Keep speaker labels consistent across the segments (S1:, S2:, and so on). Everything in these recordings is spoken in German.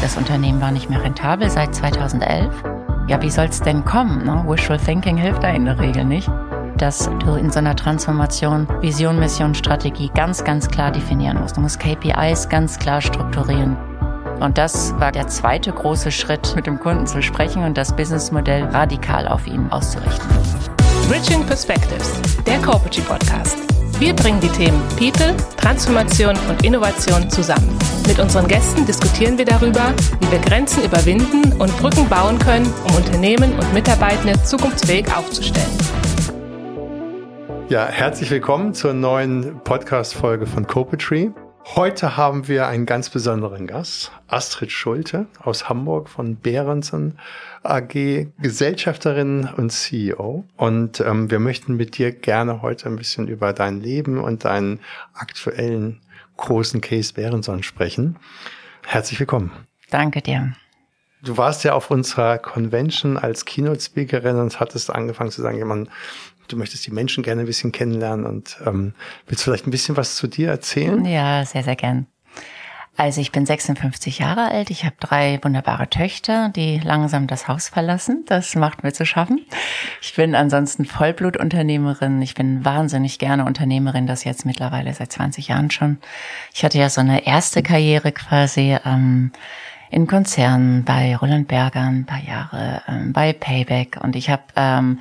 S1: Das Unternehmen war nicht mehr rentabel seit 2011. Ja, wie soll es denn kommen? Ne? Wishful Thinking hilft da in der Regel nicht. Dass du in so einer Transformation Vision, Mission, Strategie ganz, ganz klar definieren musst. Du musst KPIs ganz klar strukturieren. Und das war der zweite große Schritt, mit dem Kunden zu sprechen und das Businessmodell radikal auf ihn auszurichten.
S2: Bridging Perspectives, der Corporate Podcast. Wir bringen die Themen People, Transformation und Innovation zusammen. Mit unseren Gästen diskutieren wir darüber, wie wir Grenzen überwinden und Brücken bauen können, um Unternehmen und Mitarbeitende zukunftsfähig aufzustellen.
S3: Ja, herzlich willkommen zur neuen Podcast-Folge von Copetree. Heute haben wir einen ganz besonderen Gast, Astrid Schulte aus Hamburg von Behrensen AG, Gesellschafterin und CEO. Und ähm, wir möchten mit dir gerne heute ein bisschen über dein Leben und deinen aktuellen großen Case Behrenson sprechen. Herzlich willkommen.
S1: Danke dir.
S3: Du warst ja auf unserer Convention als Keynote-Speakerin und hattest angefangen zu sagen, jemand, du möchtest die Menschen gerne ein bisschen kennenlernen und ähm, willst du vielleicht ein bisschen was zu dir erzählen?
S1: Ja, sehr, sehr gern. Also ich bin 56 Jahre alt, ich habe drei wunderbare Töchter, die langsam das Haus verlassen. Das macht mir zu schaffen. Ich bin ansonsten Vollblutunternehmerin. Ich bin wahnsinnig gerne Unternehmerin, das jetzt mittlerweile seit 20 Jahren schon. Ich hatte ja so eine erste Karriere quasi ähm, in Konzernen bei Roland Berger ein paar Jahre, ähm, bei Payback und ich habe ähm,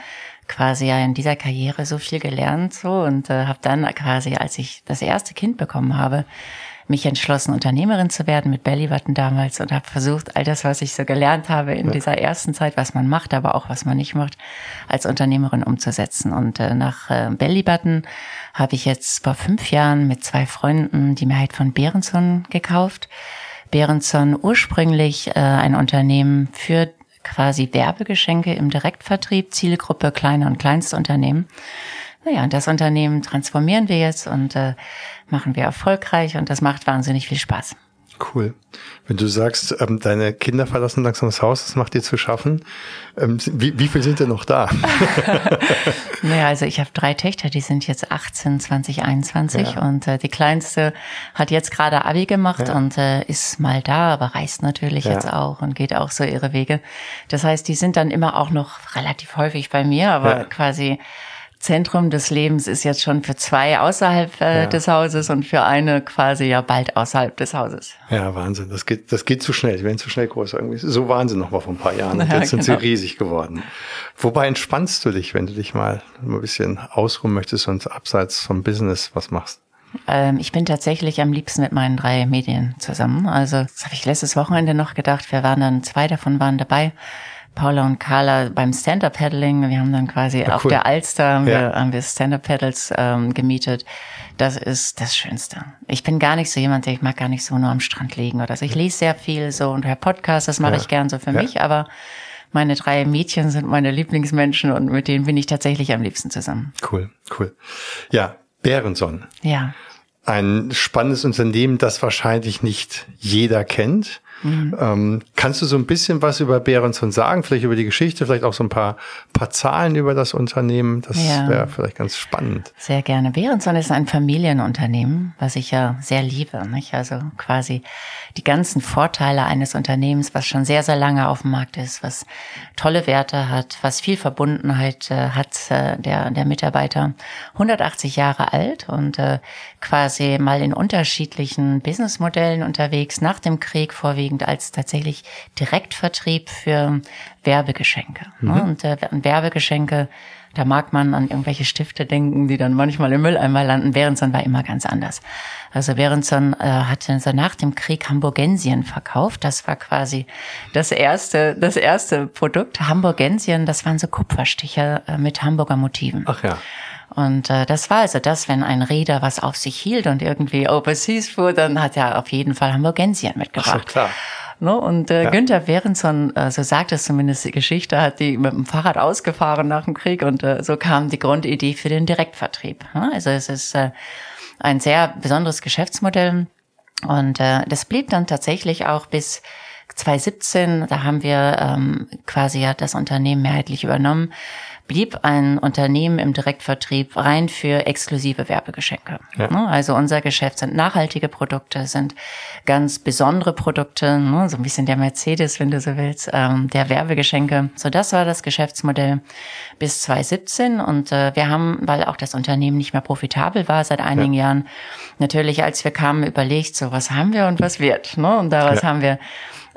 S1: quasi ja in dieser Karriere so viel gelernt so und äh, habe dann quasi, als ich das erste Kind bekommen habe, mich entschlossen, Unternehmerin zu werden mit Bellybutton damals und habe versucht, all das, was ich so gelernt habe in ja. dieser ersten Zeit, was man macht, aber auch was man nicht macht, als Unternehmerin umzusetzen. Und äh, nach äh, Bellybutton habe ich jetzt vor fünf Jahren mit zwei Freunden die Mehrheit von Behrenson gekauft. Behrenson ursprünglich äh, ein Unternehmen für quasi Werbegeschenke im Direktvertrieb, Zielgruppe kleine und kleinste Unternehmen. Naja, und das Unternehmen transformieren wir jetzt und äh, machen wir erfolgreich und das macht wahnsinnig viel Spaß.
S3: Cool. Wenn du sagst, ähm, deine Kinder verlassen langsam das Haus, das macht dir zu schaffen. Ähm, wie, wie viel sind denn noch da?
S1: naja, also ich habe drei Töchter, die sind jetzt 18, 20, 21 ja. und äh, die kleinste hat jetzt gerade Abi gemacht ja. und äh, ist mal da, aber reist natürlich ja. jetzt auch und geht auch so ihre Wege. Das heißt, die sind dann immer auch noch relativ häufig bei mir, aber quasi Zentrum des Lebens ist jetzt schon für zwei außerhalb äh, ja. des Hauses und für eine quasi ja bald außerhalb des Hauses.
S3: Ja, Wahnsinn. Das geht, das geht zu schnell. Die werden zu schnell groß. Irgendwie. So waren sie noch mal vor ein paar Jahren. Und ja, jetzt sind genau. sie riesig geworden. Wobei entspannst du dich, wenn du dich mal ein bisschen ausruhen möchtest und abseits vom Business was machst?
S1: Ähm, ich bin tatsächlich am liebsten mit meinen drei Medien zusammen. Also, das habe ich letztes Wochenende noch gedacht. Wir waren dann, zwei davon waren dabei. Paula und Carla beim Stand-Up-Paddling. Wir haben dann quasi ja, auf der Alster haben ja. wir, haben wir Stand-Up-Paddles ähm, gemietet. Das ist das Schönste. Ich bin gar nicht so jemand, der ich mag gar nicht so nur am Strand liegen oder so. Ich lese sehr viel so und höre Podcasts, das mache ja. ich gern so für mich, aber meine drei Mädchen sind meine Lieblingsmenschen und mit denen bin ich tatsächlich am liebsten zusammen.
S3: Cool, cool. Ja, Bärenson.
S1: Ja.
S3: Ein spannendes Unternehmen, das wahrscheinlich nicht jeder kennt. Mhm. Ähm, kannst du so ein bisschen was über Behrenson sagen? Vielleicht über die Geschichte, vielleicht auch so ein paar, paar Zahlen über das Unternehmen? Das ja. wäre vielleicht ganz spannend.
S1: Sehr gerne. Behrenson ist ein Familienunternehmen, was ich ja sehr liebe. Nicht? Also quasi die ganzen Vorteile eines Unternehmens, was schon sehr, sehr lange auf dem Markt ist, was tolle Werte hat, was viel Verbundenheit äh, hat, äh, der, der Mitarbeiter. 180 Jahre alt und äh, quasi mal in unterschiedlichen Businessmodellen unterwegs, nach dem Krieg vorwiegend als tatsächlich Direktvertrieb für Werbegeschenke. Ne? Mhm. Und äh, Werbegeschenke da mag man an irgendwelche Stifte denken, die dann manchmal im Mülleimer landen. Behrenson war immer ganz anders. Also Behrenson äh, hatte also nach dem Krieg Hamburgensien verkauft. Das war quasi das erste, das erste Produkt. Hamburgensien, das waren so Kupferstiche äh, mit Hamburger Motiven.
S3: Ach ja.
S1: Und äh, das war also das, wenn ein Reeder was auf sich hielt und irgendwie overseas fuhr, dann hat er auf jeden Fall Hamburgensien mitgebracht. Ach so, klar. Ne? Und äh, ja. Günther Behrenson, äh, so sagt es zumindest die Geschichte, hat die mit dem Fahrrad ausgefahren nach dem Krieg und äh, so kam die Grundidee für den Direktvertrieb. Ne? Also es ist äh, ein sehr besonderes Geschäftsmodell und äh, das blieb dann tatsächlich auch bis 2017, da haben wir ähm, quasi ja das Unternehmen mehrheitlich übernommen blieb ein Unternehmen im Direktvertrieb rein für exklusive Werbegeschenke. Ja. Ne? Also unser Geschäft sind nachhaltige Produkte, sind ganz besondere Produkte, ne? so ein bisschen der Mercedes, wenn du so willst, ähm, der Werbegeschenke. So, das war das Geschäftsmodell bis 2017 und äh, wir haben, weil auch das Unternehmen nicht mehr profitabel war seit einigen ja. Jahren, natürlich, als wir kamen, überlegt, so was haben wir und was wird. Ne? Und daraus ja. haben wir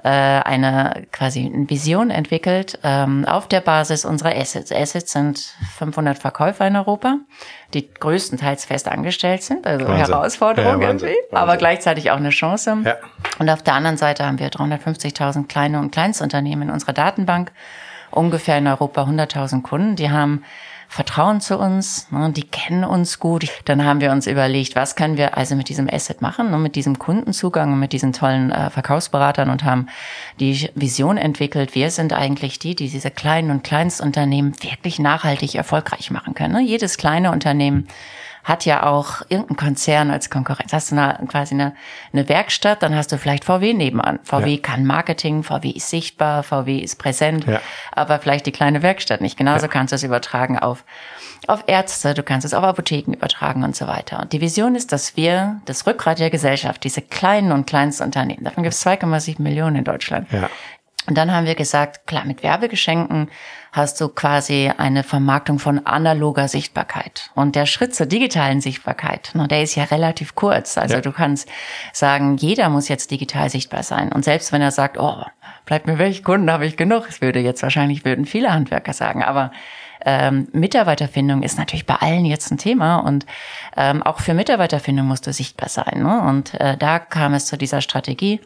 S1: äh, eine quasi eine Vision entwickelt ähm, auf der Basis unserer Assets. Assets sind 500 Verkäufer in Europa, die größtenteils fest angestellt sind, also Wahnsinn. Herausforderung ja, Wahnsinn. irgendwie, aber gleichzeitig auch eine Chance. Ja. Und auf der anderen Seite haben wir 350.000 kleine und Kleinstunternehmen in unserer Datenbank, ungefähr in Europa 100.000 Kunden, die haben vertrauen zu uns, ne, die kennen uns gut. Dann haben wir uns überlegt, was können wir also mit diesem Asset machen, ne, mit diesem Kundenzugang und mit diesen tollen äh, Verkaufsberatern und haben die Vision entwickelt, wir sind eigentlich die, die diese kleinen und Kleinstunternehmen wirklich nachhaltig erfolgreich machen können. Ne? Jedes kleine Unternehmen hat ja auch irgendein Konzern als Konkurrenz. Hast du eine, quasi eine, eine Werkstatt, dann hast du vielleicht VW nebenan. VW ja. kann Marketing, VW ist sichtbar, VW ist präsent, ja. aber vielleicht die kleine Werkstatt nicht. Genauso ja. kannst du es übertragen auf, auf Ärzte, du kannst es auf Apotheken übertragen und so weiter. Und die Vision ist, dass wir das Rückgrat der Gesellschaft, diese kleinen und kleinsten Unternehmen, davon gibt es 2,7 Millionen in Deutschland, ja. Und dann haben wir gesagt, klar, mit Werbegeschenken hast du quasi eine Vermarktung von analoger Sichtbarkeit. Und der Schritt zur digitalen Sichtbarkeit, no, der ist ja relativ kurz. Also ja. du kannst sagen, jeder muss jetzt digital sichtbar sein. Und selbst wenn er sagt, oh, bleibt mir welche Kunden habe ich genug, es würde jetzt wahrscheinlich würden viele Handwerker sagen, aber ähm, Mitarbeiterfindung ist natürlich bei allen jetzt ein Thema und ähm, auch für Mitarbeiterfindung musst du sichtbar sein. Ne? Und äh, da kam es zu dieser Strategie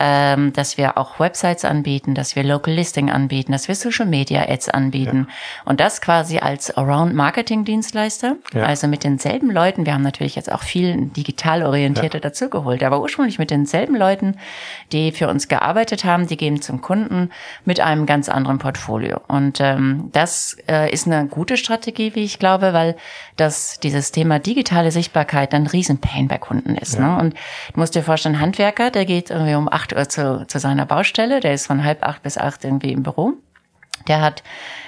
S1: ähm, dass wir auch Websites anbieten, dass wir Local Listing anbieten, dass wir Social Media Ads anbieten. Ja. Und das quasi als Around Marketing Dienstleister. Ja. Also mit denselben Leuten. Wir haben natürlich jetzt auch viel digital orientierte ja. dazugeholt, aber ursprünglich mit denselben Leuten, die für uns gearbeitet haben, die gehen zum Kunden mit einem ganz anderen Portfolio. Und ähm, das äh, ist eine gute Strategie, wie ich glaube, weil das dieses Thema digitale Sichtbarkeit ein Riesenpain bei Kunden ist. Ne? Und du musst dir vorstellen, Handwerker, der geht irgendwie um acht acht Uhr zu, zu seiner Baustelle. Der ist von halb acht bis acht irgendwie im Büro. Der hat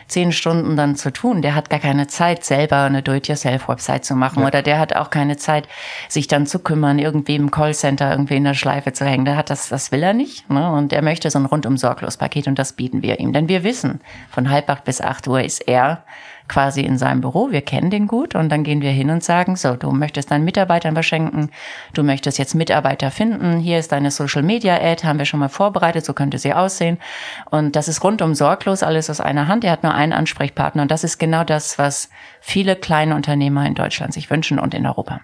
S1: zehn Stunden dann zu tun. Der hat gar keine Zeit, selber eine Do-it-yourself-Website zu machen. Ja. Oder der hat auch keine Zeit, sich dann zu kümmern, irgendwie im Callcenter irgendwie in der Schleife zu hängen. Der hat das, das will er nicht. Ne? Und er möchte so ein rundum sorglos Paket und das bieten wir ihm. Denn wir wissen, von halb acht bis acht Uhr ist er quasi in seinem Büro. Wir kennen den gut und dann gehen wir hin und sagen, so, du möchtest deinen Mitarbeitern was schenken, du möchtest jetzt Mitarbeiter finden, hier ist deine Social Media Ad, haben wir schon mal vorbereitet, so könnte sie aussehen. Und das ist rundum sorglos, alles aus einer Hand. Er hat nur einen Ansprechpartner und das ist genau das, was viele kleine Unternehmer in Deutschland sich wünschen und in Europa.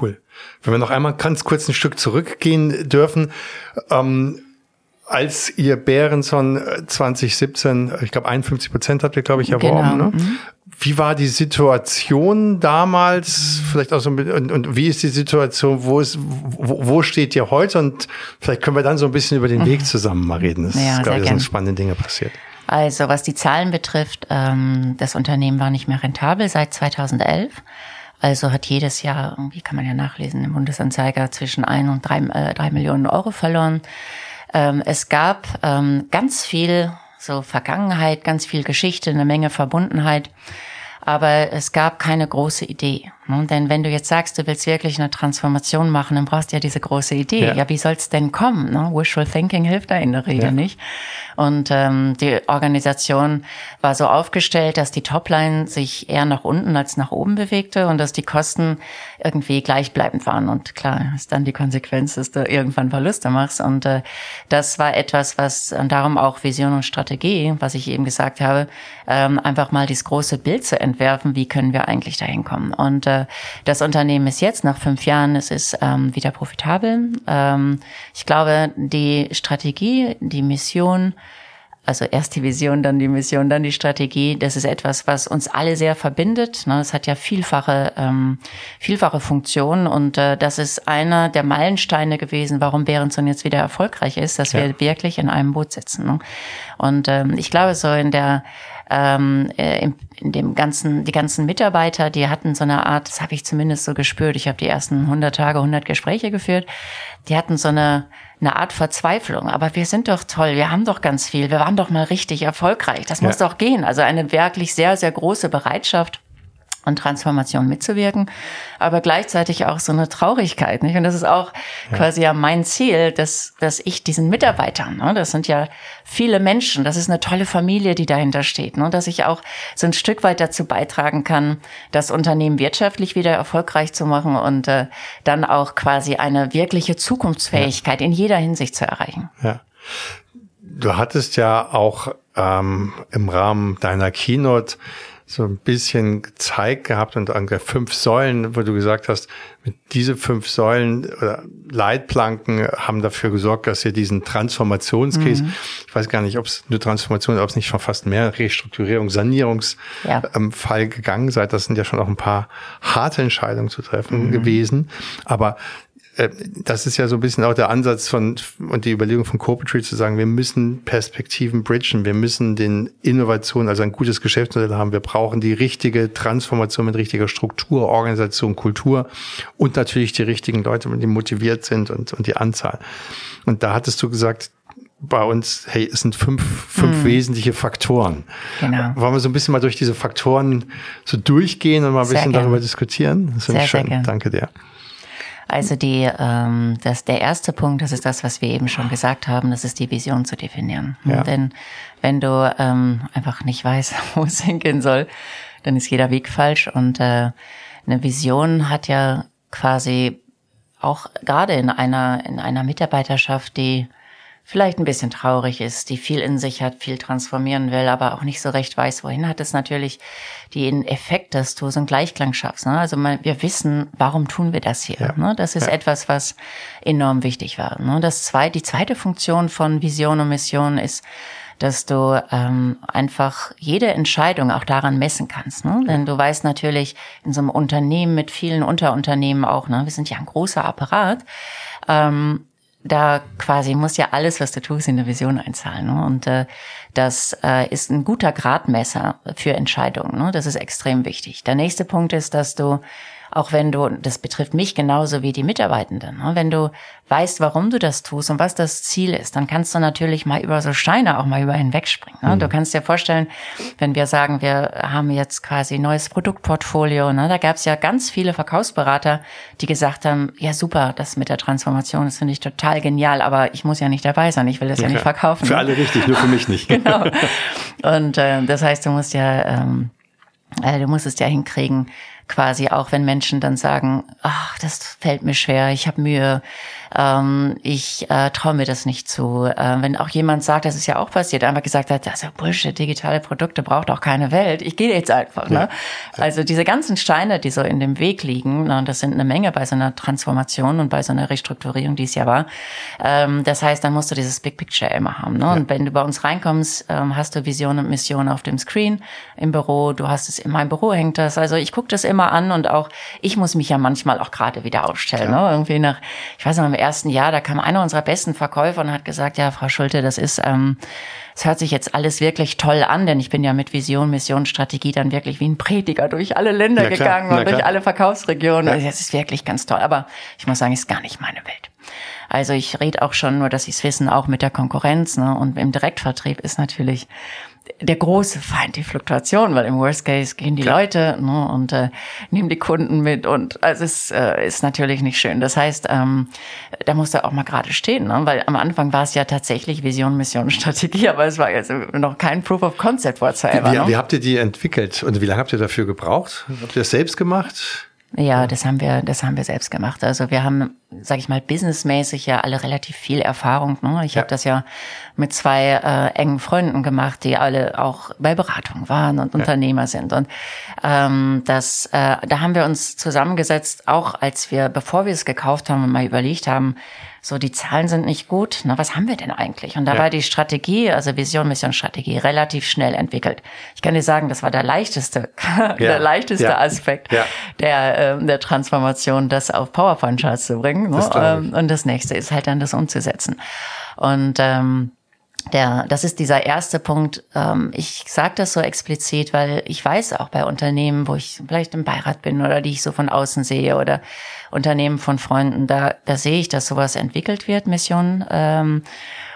S3: Cool. Wenn wir noch einmal ganz kurz ein Stück zurückgehen dürfen, ähm, als ihr Bärenson 2017, äh, ich glaube 51 Prozent habt ihr, glaube ich, erworben. Genau. Ne? Mhm. Wie war die Situation damals? Vielleicht auch so und, und wie ist die Situation? Wo ist wo, wo steht ihr heute? Und vielleicht können wir dann so ein bisschen über den Weg mhm. zusammen mal reden. Das ja, ist, glaube ich, sind spannende Dinge passiert.
S1: Also was die Zahlen betrifft, ähm, das Unternehmen war nicht mehr rentabel seit 2011. Also hat jedes Jahr, wie kann man ja nachlesen, im Bundesanzeiger zwischen ein und drei, äh, drei Millionen Euro verloren. Ähm, es gab ähm, ganz viel so Vergangenheit, ganz viel Geschichte, eine Menge Verbundenheit. Aber es gab keine große Idee. Ne? Denn wenn du jetzt sagst, du willst wirklich eine Transformation machen, dann brauchst du ja diese große Idee. Ja, ja wie soll's denn kommen? Ne? Wishful Thinking hilft da in der Regel ja. nicht. Und ähm, die Organisation war so aufgestellt, dass die Topline sich eher nach unten als nach oben bewegte und dass die Kosten irgendwie gleichbleibend waren. Und klar, ist dann die Konsequenz, dass du irgendwann Verluste machst. Und äh, das war etwas, was und darum auch Vision und Strategie, was ich eben gesagt habe, ähm, einfach mal dieses große Bild zu entwerfen, wie können wir eigentlich dahin kommen. Und äh, das Unternehmen ist jetzt nach fünf Jahren, es ist ähm, wieder profitabel. Ähm, ich glaube, die Strategie, die Mission, also erst die Vision, dann die Mission, dann die Strategie. Das ist etwas, was uns alle sehr verbindet. Ne? Es hat ja vielfache, ähm, vielfache Funktionen und äh, das ist einer der Meilensteine gewesen, warum Behrenson jetzt wieder erfolgreich ist, dass ja. wir wirklich in einem Boot sitzen. Ne? Und ähm, ich glaube, so in der ähm, äh, in dem ganzen, die ganzen Mitarbeiter, die hatten so eine Art, das habe ich zumindest so gespürt. Ich habe die ersten 100 Tage, 100 Gespräche geführt. Die hatten so eine eine Art Verzweiflung. Aber wir sind doch toll, wir haben doch ganz viel, wir waren doch mal richtig erfolgreich. Das muss ja. doch gehen. Also eine wirklich sehr, sehr große Bereitschaft und Transformation mitzuwirken, aber gleichzeitig auch so eine Traurigkeit. Nicht? Und das ist auch ja. quasi ja mein Ziel, dass, dass ich diesen Mitarbeitern, ne, das sind ja viele Menschen, das ist eine tolle Familie, die dahinter steht, ne, dass ich auch so ein Stück weit dazu beitragen kann, das Unternehmen wirtschaftlich wieder erfolgreich zu machen und äh, dann auch quasi eine wirkliche Zukunftsfähigkeit ja. in jeder Hinsicht zu erreichen.
S3: Ja. Du hattest ja auch ähm, im Rahmen deiner Keynote so ein bisschen gezeigt gehabt und an der fünf Säulen, wo du gesagt hast, mit diese fünf Säulen oder Leitplanken haben dafür gesorgt, dass ihr diesen Transformationscase, mhm. ich weiß gar nicht, ob es eine Transformation, ob es nicht schon fast mehr Restrukturierung, Sanierungsfall ja. ähm, gegangen seid. Das sind ja schon auch ein paar harte Entscheidungen zu treffen mhm. gewesen. Aber das ist ja so ein bisschen auch der Ansatz von und die Überlegung von Corporate zu sagen, wir müssen Perspektiven bridgen, wir müssen den Innovationen, also ein gutes Geschäftsmodell haben, wir brauchen die richtige Transformation mit richtiger Struktur, Organisation, Kultur und natürlich die richtigen Leute, die motiviert sind und, und die Anzahl. Und da hattest du gesagt, bei uns, hey, es sind fünf, fünf hm. wesentliche Faktoren. Genau. Wollen wir so ein bisschen mal durch diese Faktoren so durchgehen und mal ein sehr bisschen gern. darüber diskutieren? Das finde ich schön. Danke dir.
S1: Also die, ähm, das, der erste Punkt, das ist das, was wir eben schon gesagt haben, das ist die Vision zu definieren. Ja. Denn wenn du ähm, einfach nicht weißt, wo es hingehen soll, dann ist jeder Weg falsch. Und äh, eine Vision hat ja quasi auch gerade in einer in einer Mitarbeiterschaft, die vielleicht ein bisschen traurig ist, die viel in sich hat, viel transformieren will, aber auch nicht so recht weiß, wohin, hat es natürlich den Effekt, dass du so einen Gleichklang schaffst. Ne? Also wir wissen, warum tun wir das hier? Ja. Ne? Das ist ja. etwas, was enorm wichtig war. Ne? Das zweite, die zweite Funktion von Vision und Mission ist, dass du ähm, einfach jede Entscheidung auch daran messen kannst. Ne? Denn du weißt natürlich, in so einem Unternehmen mit vielen Unterunternehmen auch, ne, wir sind ja ein großer Apparat, ähm, da quasi muss ja alles, was du tust, in eine Vision einzahlen. Ne? Und äh, das äh, ist ein guter Gradmesser für Entscheidungen. Ne? Das ist extrem wichtig. Der nächste Punkt ist, dass du auch wenn du, das betrifft mich genauso wie die Mitarbeitenden, ne? wenn du weißt, warum du das tust und was das Ziel ist, dann kannst du natürlich mal über so Steine auch mal über hinwegspringen. Ne? Mhm. Du kannst dir vorstellen, wenn wir sagen, wir haben jetzt quasi neues Produktportfolio, ne? da gab es ja ganz viele Verkaufsberater, die gesagt haben, ja super, das mit der Transformation, das finde ich total genial, aber ich muss ja nicht dabei sein, ich will das ja, ja nicht verkaufen.
S3: Für ne? alle richtig, nur für mich nicht.
S1: genau. Und äh, das heißt, du musst ja ähm, äh, du musst es ja hinkriegen, quasi auch wenn Menschen dann sagen, ach, das fällt mir schwer, ich habe Mühe, ähm, ich äh, traue mir das nicht zu. Äh, wenn auch jemand sagt, das ist ja auch passiert, einfach gesagt hat, das ist ja Bullshit, digitale Produkte braucht auch keine Welt, ich gehe jetzt einfach. Ne? Ja. Also diese ganzen Steine, die so in dem Weg liegen, na, das sind eine Menge bei so einer Transformation und bei so einer Restrukturierung, die es ja war. Ähm, das heißt, dann musst du dieses Big Picture immer haben. Ne? Ja. Und wenn du bei uns reinkommst, ähm, hast du Vision und Mission auf dem Screen im Büro, du hast es in meinem Büro hängt das. Also ich gucke das immer an und auch ich muss mich ja manchmal auch gerade wieder aufstellen. Ne? Irgendwie nach, ich weiß noch, ersten Jahr, da kam einer unserer besten Verkäufer und hat gesagt, ja, Frau Schulte, das ist, ähm, es hört sich jetzt alles wirklich toll an, denn ich bin ja mit Vision, Mission, Strategie dann wirklich wie ein Prediger durch alle Länder klar, gegangen und durch alle Verkaufsregionen. Ja. Also das ist wirklich ganz toll. Aber ich muss sagen, ist gar nicht meine Welt. Also ich rede auch schon, nur dass Sie es wissen, auch mit der Konkurrenz. Ne? Und im Direktvertrieb ist natürlich der große Feind die Fluktuation, weil im Worst Case gehen die Klar. Leute ne, und äh, nehmen die Kunden mit und also es äh, ist natürlich nicht schön. Das heißt, ähm, da muss er auch mal gerade stehen, ne? weil am Anfang war es ja tatsächlich Vision, Mission, Strategie, aber es war jetzt noch kein Proof of Concept whatsoever.
S3: Wie, wie, ne? wie habt ihr die entwickelt und wie lange habt ihr dafür gebraucht? Habt ihr das selbst gemacht?
S1: Ja, das haben wir, das haben wir selbst gemacht. Also wir haben, sag ich mal, businessmäßig ja alle relativ viel Erfahrung. Ne? Ich ja. habe das ja mit zwei äh, engen Freunden gemacht, die alle auch bei Beratung waren und ja. Unternehmer sind. Und ähm, das, äh, da haben wir uns zusammengesetzt, auch als wir, bevor wir es gekauft haben, mal überlegt haben, so die Zahlen sind nicht gut, na, was haben wir denn eigentlich? Und da ja. war die Strategie, also Vision, Mission, Strategie, relativ schnell entwickelt. Ich kann dir sagen, das war der leichteste, ja. der leichteste ja. Aspekt der, äh, der Transformation, das auf PowerPoint-Charts zu bringen. Ne? Das und das nächste ist halt dann das umzusetzen. Und ähm, der, das ist dieser erste Punkt. Ähm, ich sage das so explizit, weil ich weiß auch bei Unternehmen, wo ich vielleicht im Beirat bin oder die ich so von außen sehe oder Unternehmen von Freunden, da, da sehe ich, dass sowas entwickelt wird, Mission ähm,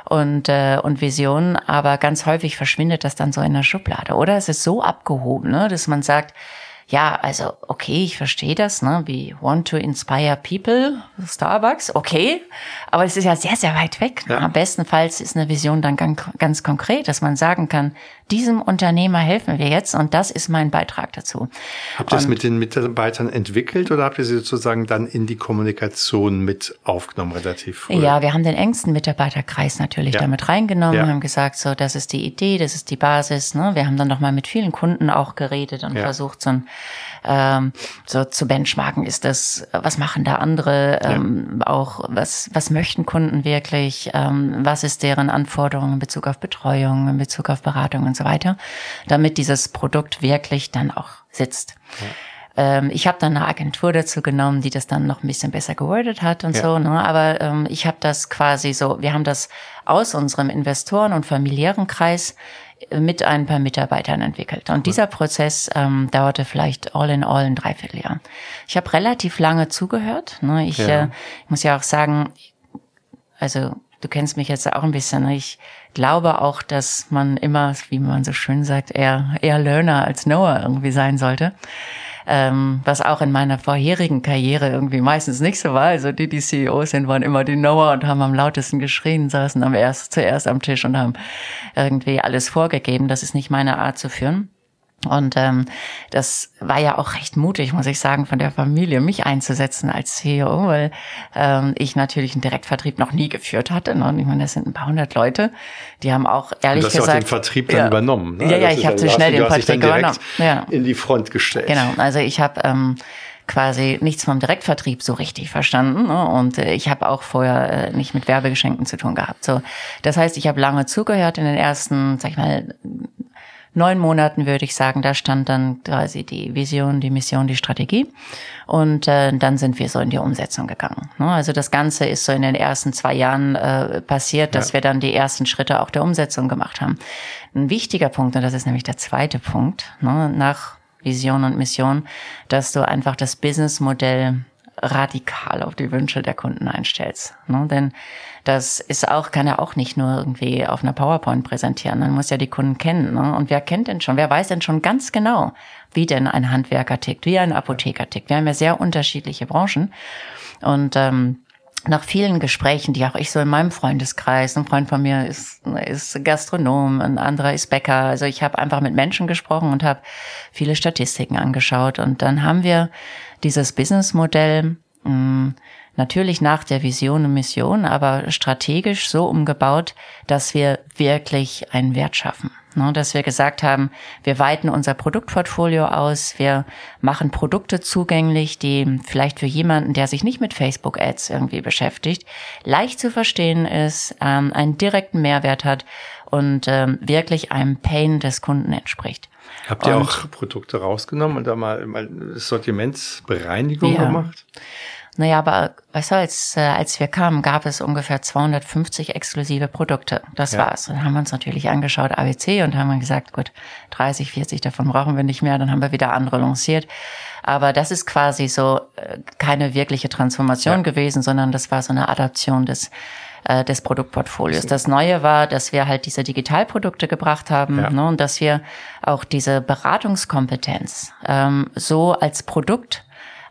S1: und, äh, und Vision, aber ganz häufig verschwindet das dann so in der Schublade. Oder es ist so abgehoben, ne, dass man sagt, ja, also okay, ich verstehe das, ne, wie want to inspire people, Starbucks, okay, aber es ist ja sehr, sehr weit weg. Ja. Am bestenfalls ist eine Vision dann ganz, ganz konkret, dass man sagen kann, diesem Unternehmer helfen wir jetzt und das ist mein Beitrag dazu.
S3: Habt ihr das mit den Mitarbeitern entwickelt oder habt ihr sie sozusagen dann in die Kommunikation mit aufgenommen, relativ früh?
S1: Ja, wir haben den engsten Mitarbeiterkreis natürlich ja. damit reingenommen, ja. haben gesagt, so, das ist die Idee, das ist die Basis. Ne? Wir haben dann nochmal mit vielen Kunden auch geredet und ja. versucht, so ein ähm, so zu benchmarken, ist das, was machen da andere, ähm, auch was, was möchten Kunden wirklich, ähm, was ist deren Anforderungen in Bezug auf Betreuung, in Bezug auf Beratung und so weiter, damit dieses Produkt wirklich dann auch sitzt. Ja ähm, ich habe dann eine Agentur dazu genommen, die das dann noch ein bisschen besser gewordet hat und ja. so. Ne? Aber ähm, ich habe das quasi so, wir haben das aus unserem Investoren- und familiären Kreis mit ein paar Mitarbeitern entwickelt. Und dieser Prozess ähm, dauerte vielleicht all in all ein Dreivierteljahr. Ich habe relativ lange zugehört. Ne? Ich, ja. äh, ich muss ja auch sagen, also du kennst mich jetzt auch ein bisschen. Ich glaube auch, dass man immer, wie man so schön sagt, eher, eher Learner als Knower irgendwie sein sollte ähm, was auch in meiner vorherigen Karriere irgendwie meistens nicht so war. Also die, die CEOs sind, waren immer die Knower und haben am lautesten geschrien, saßen am erst, zuerst am Tisch und haben irgendwie alles vorgegeben. Das ist nicht meine Art zu führen. Und ähm, das war ja auch recht mutig, muss ich sagen, von der Familie, mich einzusetzen als CEO, weil ähm, ich natürlich einen Direktvertrieb noch nie geführt hatte. Ne? Und ich meine, das sind ein paar hundert Leute, die haben auch ehrlich gesagt. Du hast
S3: gesagt, auch den Vertrieb dann
S1: ja,
S3: übernommen.
S1: Ne? Ja, ja,
S3: das
S1: ich habe zu schnell den Vertrieb übernommen. Ja.
S3: In die Front gestellt.
S1: Genau, also ich habe ähm, quasi nichts vom Direktvertrieb so richtig verstanden ne? und äh, ich habe auch vorher äh, nicht mit Werbegeschenken zu tun gehabt. So, das heißt, ich habe lange zugehört in den ersten, sag ich mal, neun Monaten würde ich sagen, da stand dann quasi die Vision, die Mission, die Strategie. Und äh, dann sind wir so in die Umsetzung gegangen. Ne? Also das Ganze ist so in den ersten zwei Jahren äh, passiert, dass ja. wir dann die ersten Schritte auch der Umsetzung gemacht haben. Ein wichtiger Punkt, und das ist nämlich der zweite Punkt, ne? nach Vision und Mission, dass du einfach das Businessmodell radikal auf die Wünsche der Kunden einstellst. Ne? Denn das ist auch, kann er auch nicht nur irgendwie auf einer PowerPoint präsentieren. Man muss ja die Kunden kennen. Ne? Und wer kennt denn schon? Wer weiß denn schon ganz genau, wie denn ein Handwerker tickt, wie ein Apotheker tickt? Wir haben ja sehr unterschiedliche Branchen. Und ähm, nach vielen Gesprächen, die auch ich so in meinem Freundeskreis, ein Freund von mir ist, ist Gastronom, ein anderer ist Bäcker. Also ich habe einfach mit Menschen gesprochen und habe viele Statistiken angeschaut. Und dann haben wir dieses Businessmodell mh, hm, natürlich nach der Vision und Mission, aber strategisch so umgebaut, dass wir wirklich einen Wert schaffen. Ne, dass wir gesagt haben, wir weiten unser Produktportfolio aus, wir machen Produkte zugänglich, die vielleicht für jemanden, der sich nicht mit Facebook Ads irgendwie beschäftigt, leicht zu verstehen ist, ähm, einen direkten Mehrwert hat und ähm, wirklich einem Pain des Kunden entspricht.
S3: Habt ihr und, auch Produkte rausgenommen und da mal, mal Sortimentsbereinigung ja. gemacht?
S1: Naja, aber weißt du, als, äh, als wir kamen, gab es ungefähr 250 exklusive Produkte. Das ja. war's. Dann haben wir uns natürlich angeschaut, ABC, und haben gesagt, gut, 30, 40 davon brauchen wir nicht mehr. Dann haben wir wieder andere lanciert. Aber das ist quasi so äh, keine wirkliche Transformation ja. gewesen, sondern das war so eine Adaption des äh, des Produktportfolios. Das Neue war, dass wir halt diese Digitalprodukte gebracht haben ja. ne, und dass wir auch diese Beratungskompetenz ähm, so als Produkt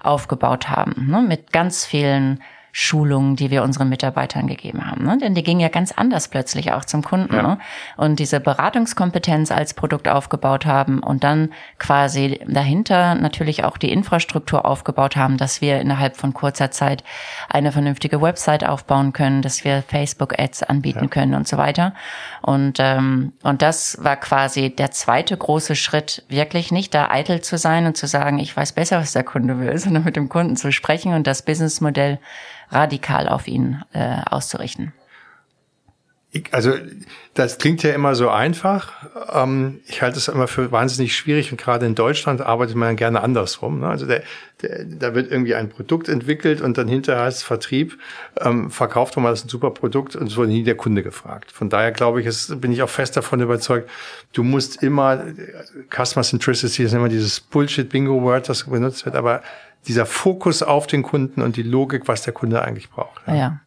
S1: aufgebaut haben, ne, mit ganz vielen Schulungen, die wir unseren Mitarbeitern gegeben haben. Ne? Denn die gingen ja ganz anders plötzlich auch zum Kunden. Ja. Ne? Und diese Beratungskompetenz als Produkt aufgebaut haben und dann quasi dahinter natürlich auch die Infrastruktur aufgebaut haben, dass wir innerhalb von kurzer Zeit eine vernünftige Website aufbauen können, dass wir Facebook-Ads anbieten ja. können und so weiter. Und, ähm, und das war quasi der zweite große Schritt, wirklich nicht da eitel zu sein und zu sagen, ich weiß besser, was der Kunde will, sondern mit dem Kunden zu sprechen und das Businessmodell radikal auf ihn äh, auszurichten.
S3: Ich, also das klingt ja immer so einfach. Ähm, ich halte es immer für wahnsinnig schwierig und gerade in Deutschland arbeitet man gerne andersrum. Ne? Also der, der, da wird irgendwie ein Produkt entwickelt und dann hinterher heißt es Vertrieb, ähm, verkauft man das ein super Produkt und es wurde nie der Kunde gefragt. Von daher glaube ich, es, bin ich auch fest davon überzeugt, du musst immer, Customer Centricity ist immer dieses Bullshit-Bingo-Word, das benutzt wird, aber dieser Fokus auf den Kunden und die Logik, was der Kunde eigentlich braucht.
S1: Ja. ja.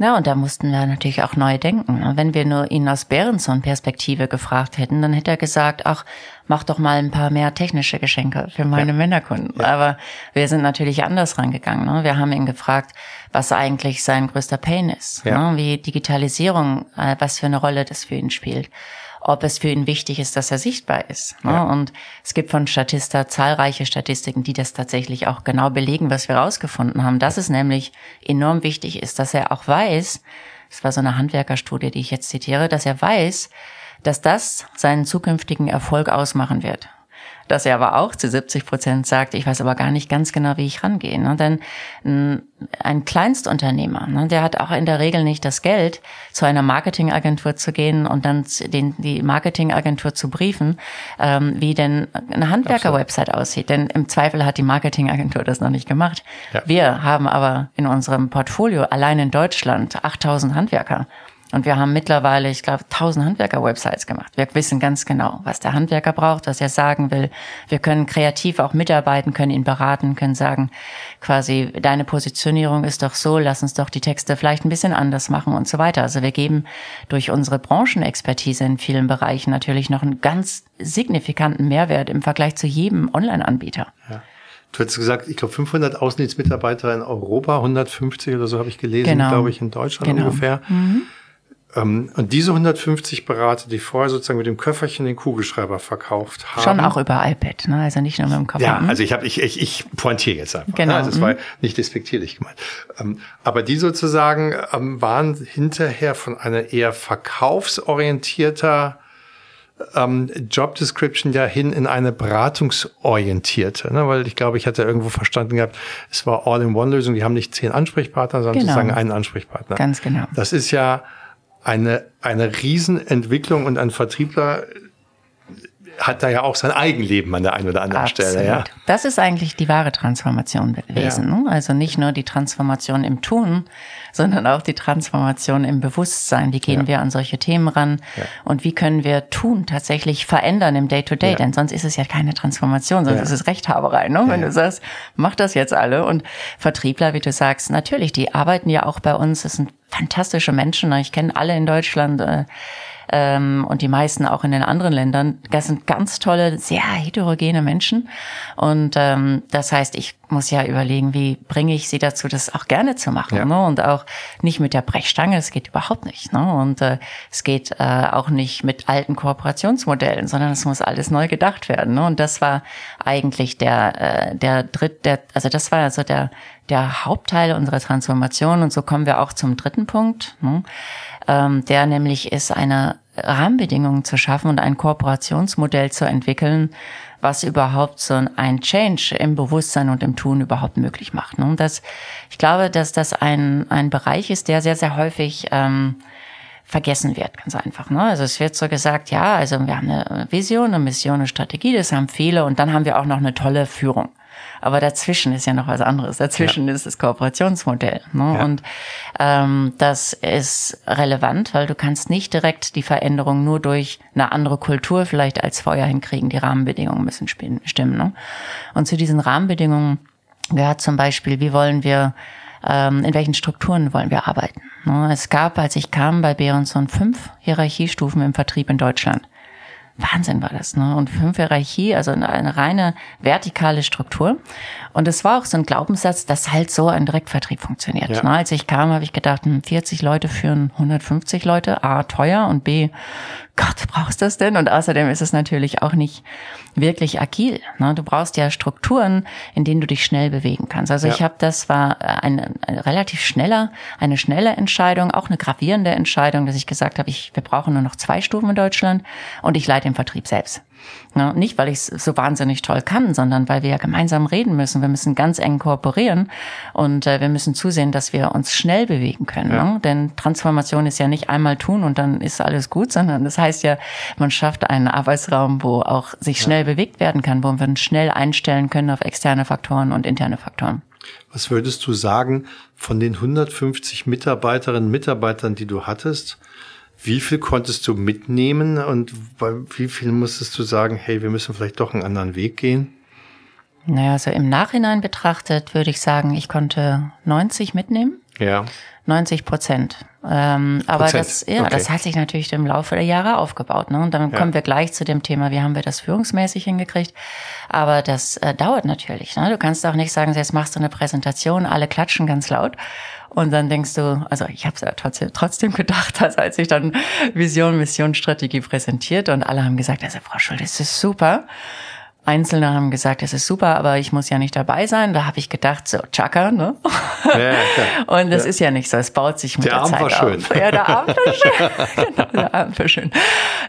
S1: Ja, und da mussten wir natürlich auch neu denken. Wenn wir nur ihn aus Behrenson-Perspektive gefragt hätten, dann hätte er gesagt, ach, mach doch mal ein paar mehr technische Geschenke für meine ja. Männerkunden. Ja. Aber wir sind natürlich anders rangegangen. Ne? Wir haben ihn gefragt, was eigentlich sein größter Pain ist, ja. ne? wie Digitalisierung, äh, was für eine Rolle das für ihn spielt ob es für ihn wichtig ist, dass er sichtbar ist. Ne? Ja. Und es gibt von Statista zahlreiche Statistiken, die das tatsächlich auch genau belegen, was wir rausgefunden haben, dass es nämlich enorm wichtig ist, dass er auch weiß, das war so eine Handwerkerstudie, die ich jetzt zitiere, dass er weiß, dass das seinen zukünftigen Erfolg ausmachen wird dass er aber auch zu 70 Prozent sagt, ich weiß aber gar nicht ganz genau, wie ich rangehe. Ne? Denn ein Kleinstunternehmer, ne, der hat auch in der Regel nicht das Geld, zu einer Marketingagentur zu gehen und dann den, die Marketingagentur zu briefen, ähm, wie denn eine Handwerker-Website aussieht. Denn im Zweifel hat die Marketingagentur das noch nicht gemacht. Ja. Wir haben aber in unserem Portfolio allein in Deutschland 8000 Handwerker. Und wir haben mittlerweile, ich glaube, 1000 Handwerker-Websites gemacht. Wir wissen ganz genau, was der Handwerker braucht, was er sagen will. Wir können kreativ auch mitarbeiten, können ihn beraten, können sagen, quasi, deine Positionierung ist doch so, lass uns doch die Texte vielleicht ein bisschen anders machen und so weiter. Also wir geben durch unsere Branchenexpertise in vielen Bereichen natürlich noch einen ganz signifikanten Mehrwert im Vergleich zu jedem Online-Anbieter. Ja.
S3: Du hast gesagt, ich glaube 500 Außendienstmitarbeiter in Europa, 150 oder so habe ich gelesen, genau. glaube ich, in Deutschland genau. ungefähr. Mhm. Ähm, und diese 150 Berater, die vorher sozusagen mit dem Köfferchen den Kugelschreiber verkauft haben.
S1: Schon auch über iPad, ne? also nicht nur mit dem Koffer.
S3: Ja, also ich habe, ich, ich, ich pointiere jetzt einfach. Ne? Genau. Ne? Also das war mhm. nicht despektierlich gemeint. Ähm, aber die sozusagen ähm, waren hinterher von einer eher verkaufsorientierter ähm, Job Description ja hin in eine beratungsorientierte, ne? weil ich glaube, ich hatte irgendwo verstanden gehabt, es war All-in-One-Lösung, die haben nicht zehn Ansprechpartner, sondern genau. sozusagen einen Ansprechpartner.
S1: Ganz genau.
S3: Das ist ja eine, eine Riesenentwicklung und ein Vertriebler hat da ja auch sein Eigenleben an der einen oder anderen Absolut. Stelle. Ja.
S1: Das ist eigentlich die wahre Transformation gewesen. Ja. Ne? Also nicht nur die Transformation im Tun, sondern auch die Transformation im Bewusstsein. Wie gehen ja. wir an solche Themen ran? Ja. Und wie können wir Tun tatsächlich verändern im Day-to-Day? -Day? Denn sonst ist es ja keine Transformation, sonst ist es Rechthaberei. Ne? Wenn du sagst, mach das jetzt alle. Und Vertriebler, wie du sagst, natürlich, die arbeiten ja auch bei uns. Das sind fantastische Menschen. Ich kenne alle in Deutschland äh, ähm, und die meisten auch in den anderen Ländern. Das sind ganz tolle, sehr heterogene Menschen. Und ähm, das heißt, ich muss ja überlegen, wie bringe ich sie dazu, das auch gerne zu machen. Ja. Ne? Und auch nicht mit der Brechstange, das geht überhaupt nicht. Ne? Und äh, es geht äh, auch nicht mit alten Kooperationsmodellen, sondern es muss alles neu gedacht werden. Ne? Und das war eigentlich der, äh, der dritt, der, also das war also der, der Hauptteil unserer Transformation. Und so kommen wir auch zum dritten Punkt. Ne? ähm, der nämlich ist, eine Rahmenbedingungen zu schaffen und ein Kooperationsmodell zu entwickeln, was überhaupt so ein Change im Bewusstsein und im Tun überhaupt möglich macht. Und das, ich glaube, dass das ein, ein Bereich ist, der sehr, sehr häufig ähm, vergessen wird, ganz einfach. Ne? Also es wird so gesagt, ja, also wir haben eine Vision, eine Mission, eine Strategie, das haben viele und dann haben wir auch noch eine tolle Führung. Aber dazwischen ist ja noch was anderes. Dazwischen ja. ist das Kooperationsmodell. Ne? Ja. Und ähm, das ist relevant, weil du kannst nicht direkt die Veränderung nur durch eine andere Kultur vielleicht als vorher hinkriegen. Die Rahmenbedingungen müssen stimmen. Ne? Und zu diesen Rahmenbedingungen gehört zum Beispiel, wie wollen wir ähm, in welchen Strukturen wollen wir arbeiten. Ne? Es gab, als ich kam, bei Behrenson fünf Hierarchiestufen im Vertrieb in Deutschland. Wahnsinn war das, ne? Und fünf Hierarchie, also eine, eine reine vertikale Struktur. Und es war auch so ein Glaubenssatz, dass halt so ein Direktvertrieb funktioniert. Ja. Ne? Als ich kam, habe ich gedacht, 40 hm, Leute führen 150 Leute, A, teuer und B, Gott, brauchst du das denn? Und außerdem ist es natürlich auch nicht wirklich agil. Ne? Du brauchst ja Strukturen, in denen du dich schnell bewegen kannst. Also ja. ich habe, das war eine, eine relativ schneller, eine schnelle Entscheidung, auch eine gravierende Entscheidung, dass ich gesagt habe, ich, wir brauchen nur noch zwei Stufen in Deutschland und ich leite den Vertrieb selbst. Ne? Nicht, weil ich es so wahnsinnig toll kann, sondern weil wir ja gemeinsam reden müssen. Wir müssen ganz eng kooperieren und äh, wir müssen zusehen, dass wir uns schnell bewegen können. Ja. Ne? Denn Transformation ist ja nicht einmal tun und dann ist alles gut, sondern das heißt ja, man schafft einen Arbeitsraum, wo auch sich schnell ja. bewegt werden kann, wo wir uns schnell einstellen können auf externe Faktoren und interne Faktoren.
S3: Was würdest du sagen von den 150 Mitarbeiterinnen und Mitarbeitern, die du hattest? Wie viel konntest du mitnehmen und bei wie viel musstest du sagen, hey, wir müssen vielleicht doch einen anderen Weg gehen?
S1: Naja, also im Nachhinein betrachtet würde ich sagen, ich konnte 90 mitnehmen.
S3: Ja.
S1: 90 Prozent. Ähm, aber das, ja, okay. das hat sich natürlich im Laufe der Jahre aufgebaut. Ne? Und dann ja. kommen wir gleich zu dem Thema, wie haben wir das führungsmäßig hingekriegt. Aber das äh, dauert natürlich. Ne? Du kannst auch nicht sagen, jetzt machst du eine Präsentation, alle klatschen ganz laut. Und dann denkst du, also ich habe es ja trotzdem, gedacht, also als ich dann Vision, Mission, Strategie präsentiert und alle haben gesagt, also Frau Schulz, das ist super. Einzelne haben gesagt, es ist super, aber ich muss ja nicht dabei sein. Da habe ich gedacht, so, Chaka, ne? Ja, ja, und das ja. ist ja nicht so, es baut sich mit der, der Arm Zeit war schön. auf. Ja, der Arm war schön. genau, der Arm war schön.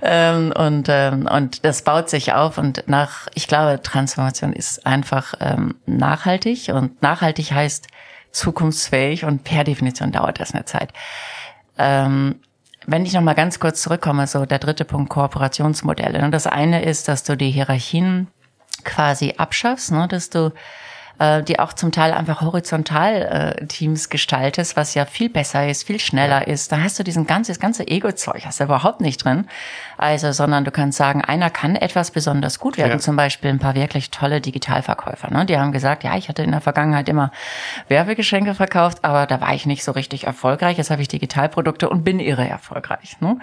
S1: Ähm, und, ähm, und das baut sich auf und nach, ich glaube, Transformation ist einfach ähm, nachhaltig und nachhaltig heißt zukunftsfähig und per Definition dauert das eine Zeit. Ähm, wenn ich noch mal ganz kurz zurückkomme, so der dritte Punkt Kooperationsmodelle. Das eine ist, dass du die Hierarchien quasi abschaffst, ne, dass du äh, die auch zum Teil einfach horizontal äh, Teams gestaltest, was ja viel besser ist, viel schneller ist. Da hast du diesen ganzes ganze Ego-Zeug, hast du überhaupt nicht drin. Also, sondern du kannst sagen, einer kann etwas besonders gut werden. Ja. Zum Beispiel ein paar wirklich tolle Digitalverkäufer. Ne? Die haben gesagt, ja, ich hatte in der Vergangenheit immer Werbegeschenke verkauft, aber da war ich nicht so richtig erfolgreich. Jetzt habe ich Digitalprodukte und bin irre erfolgreich. Ne?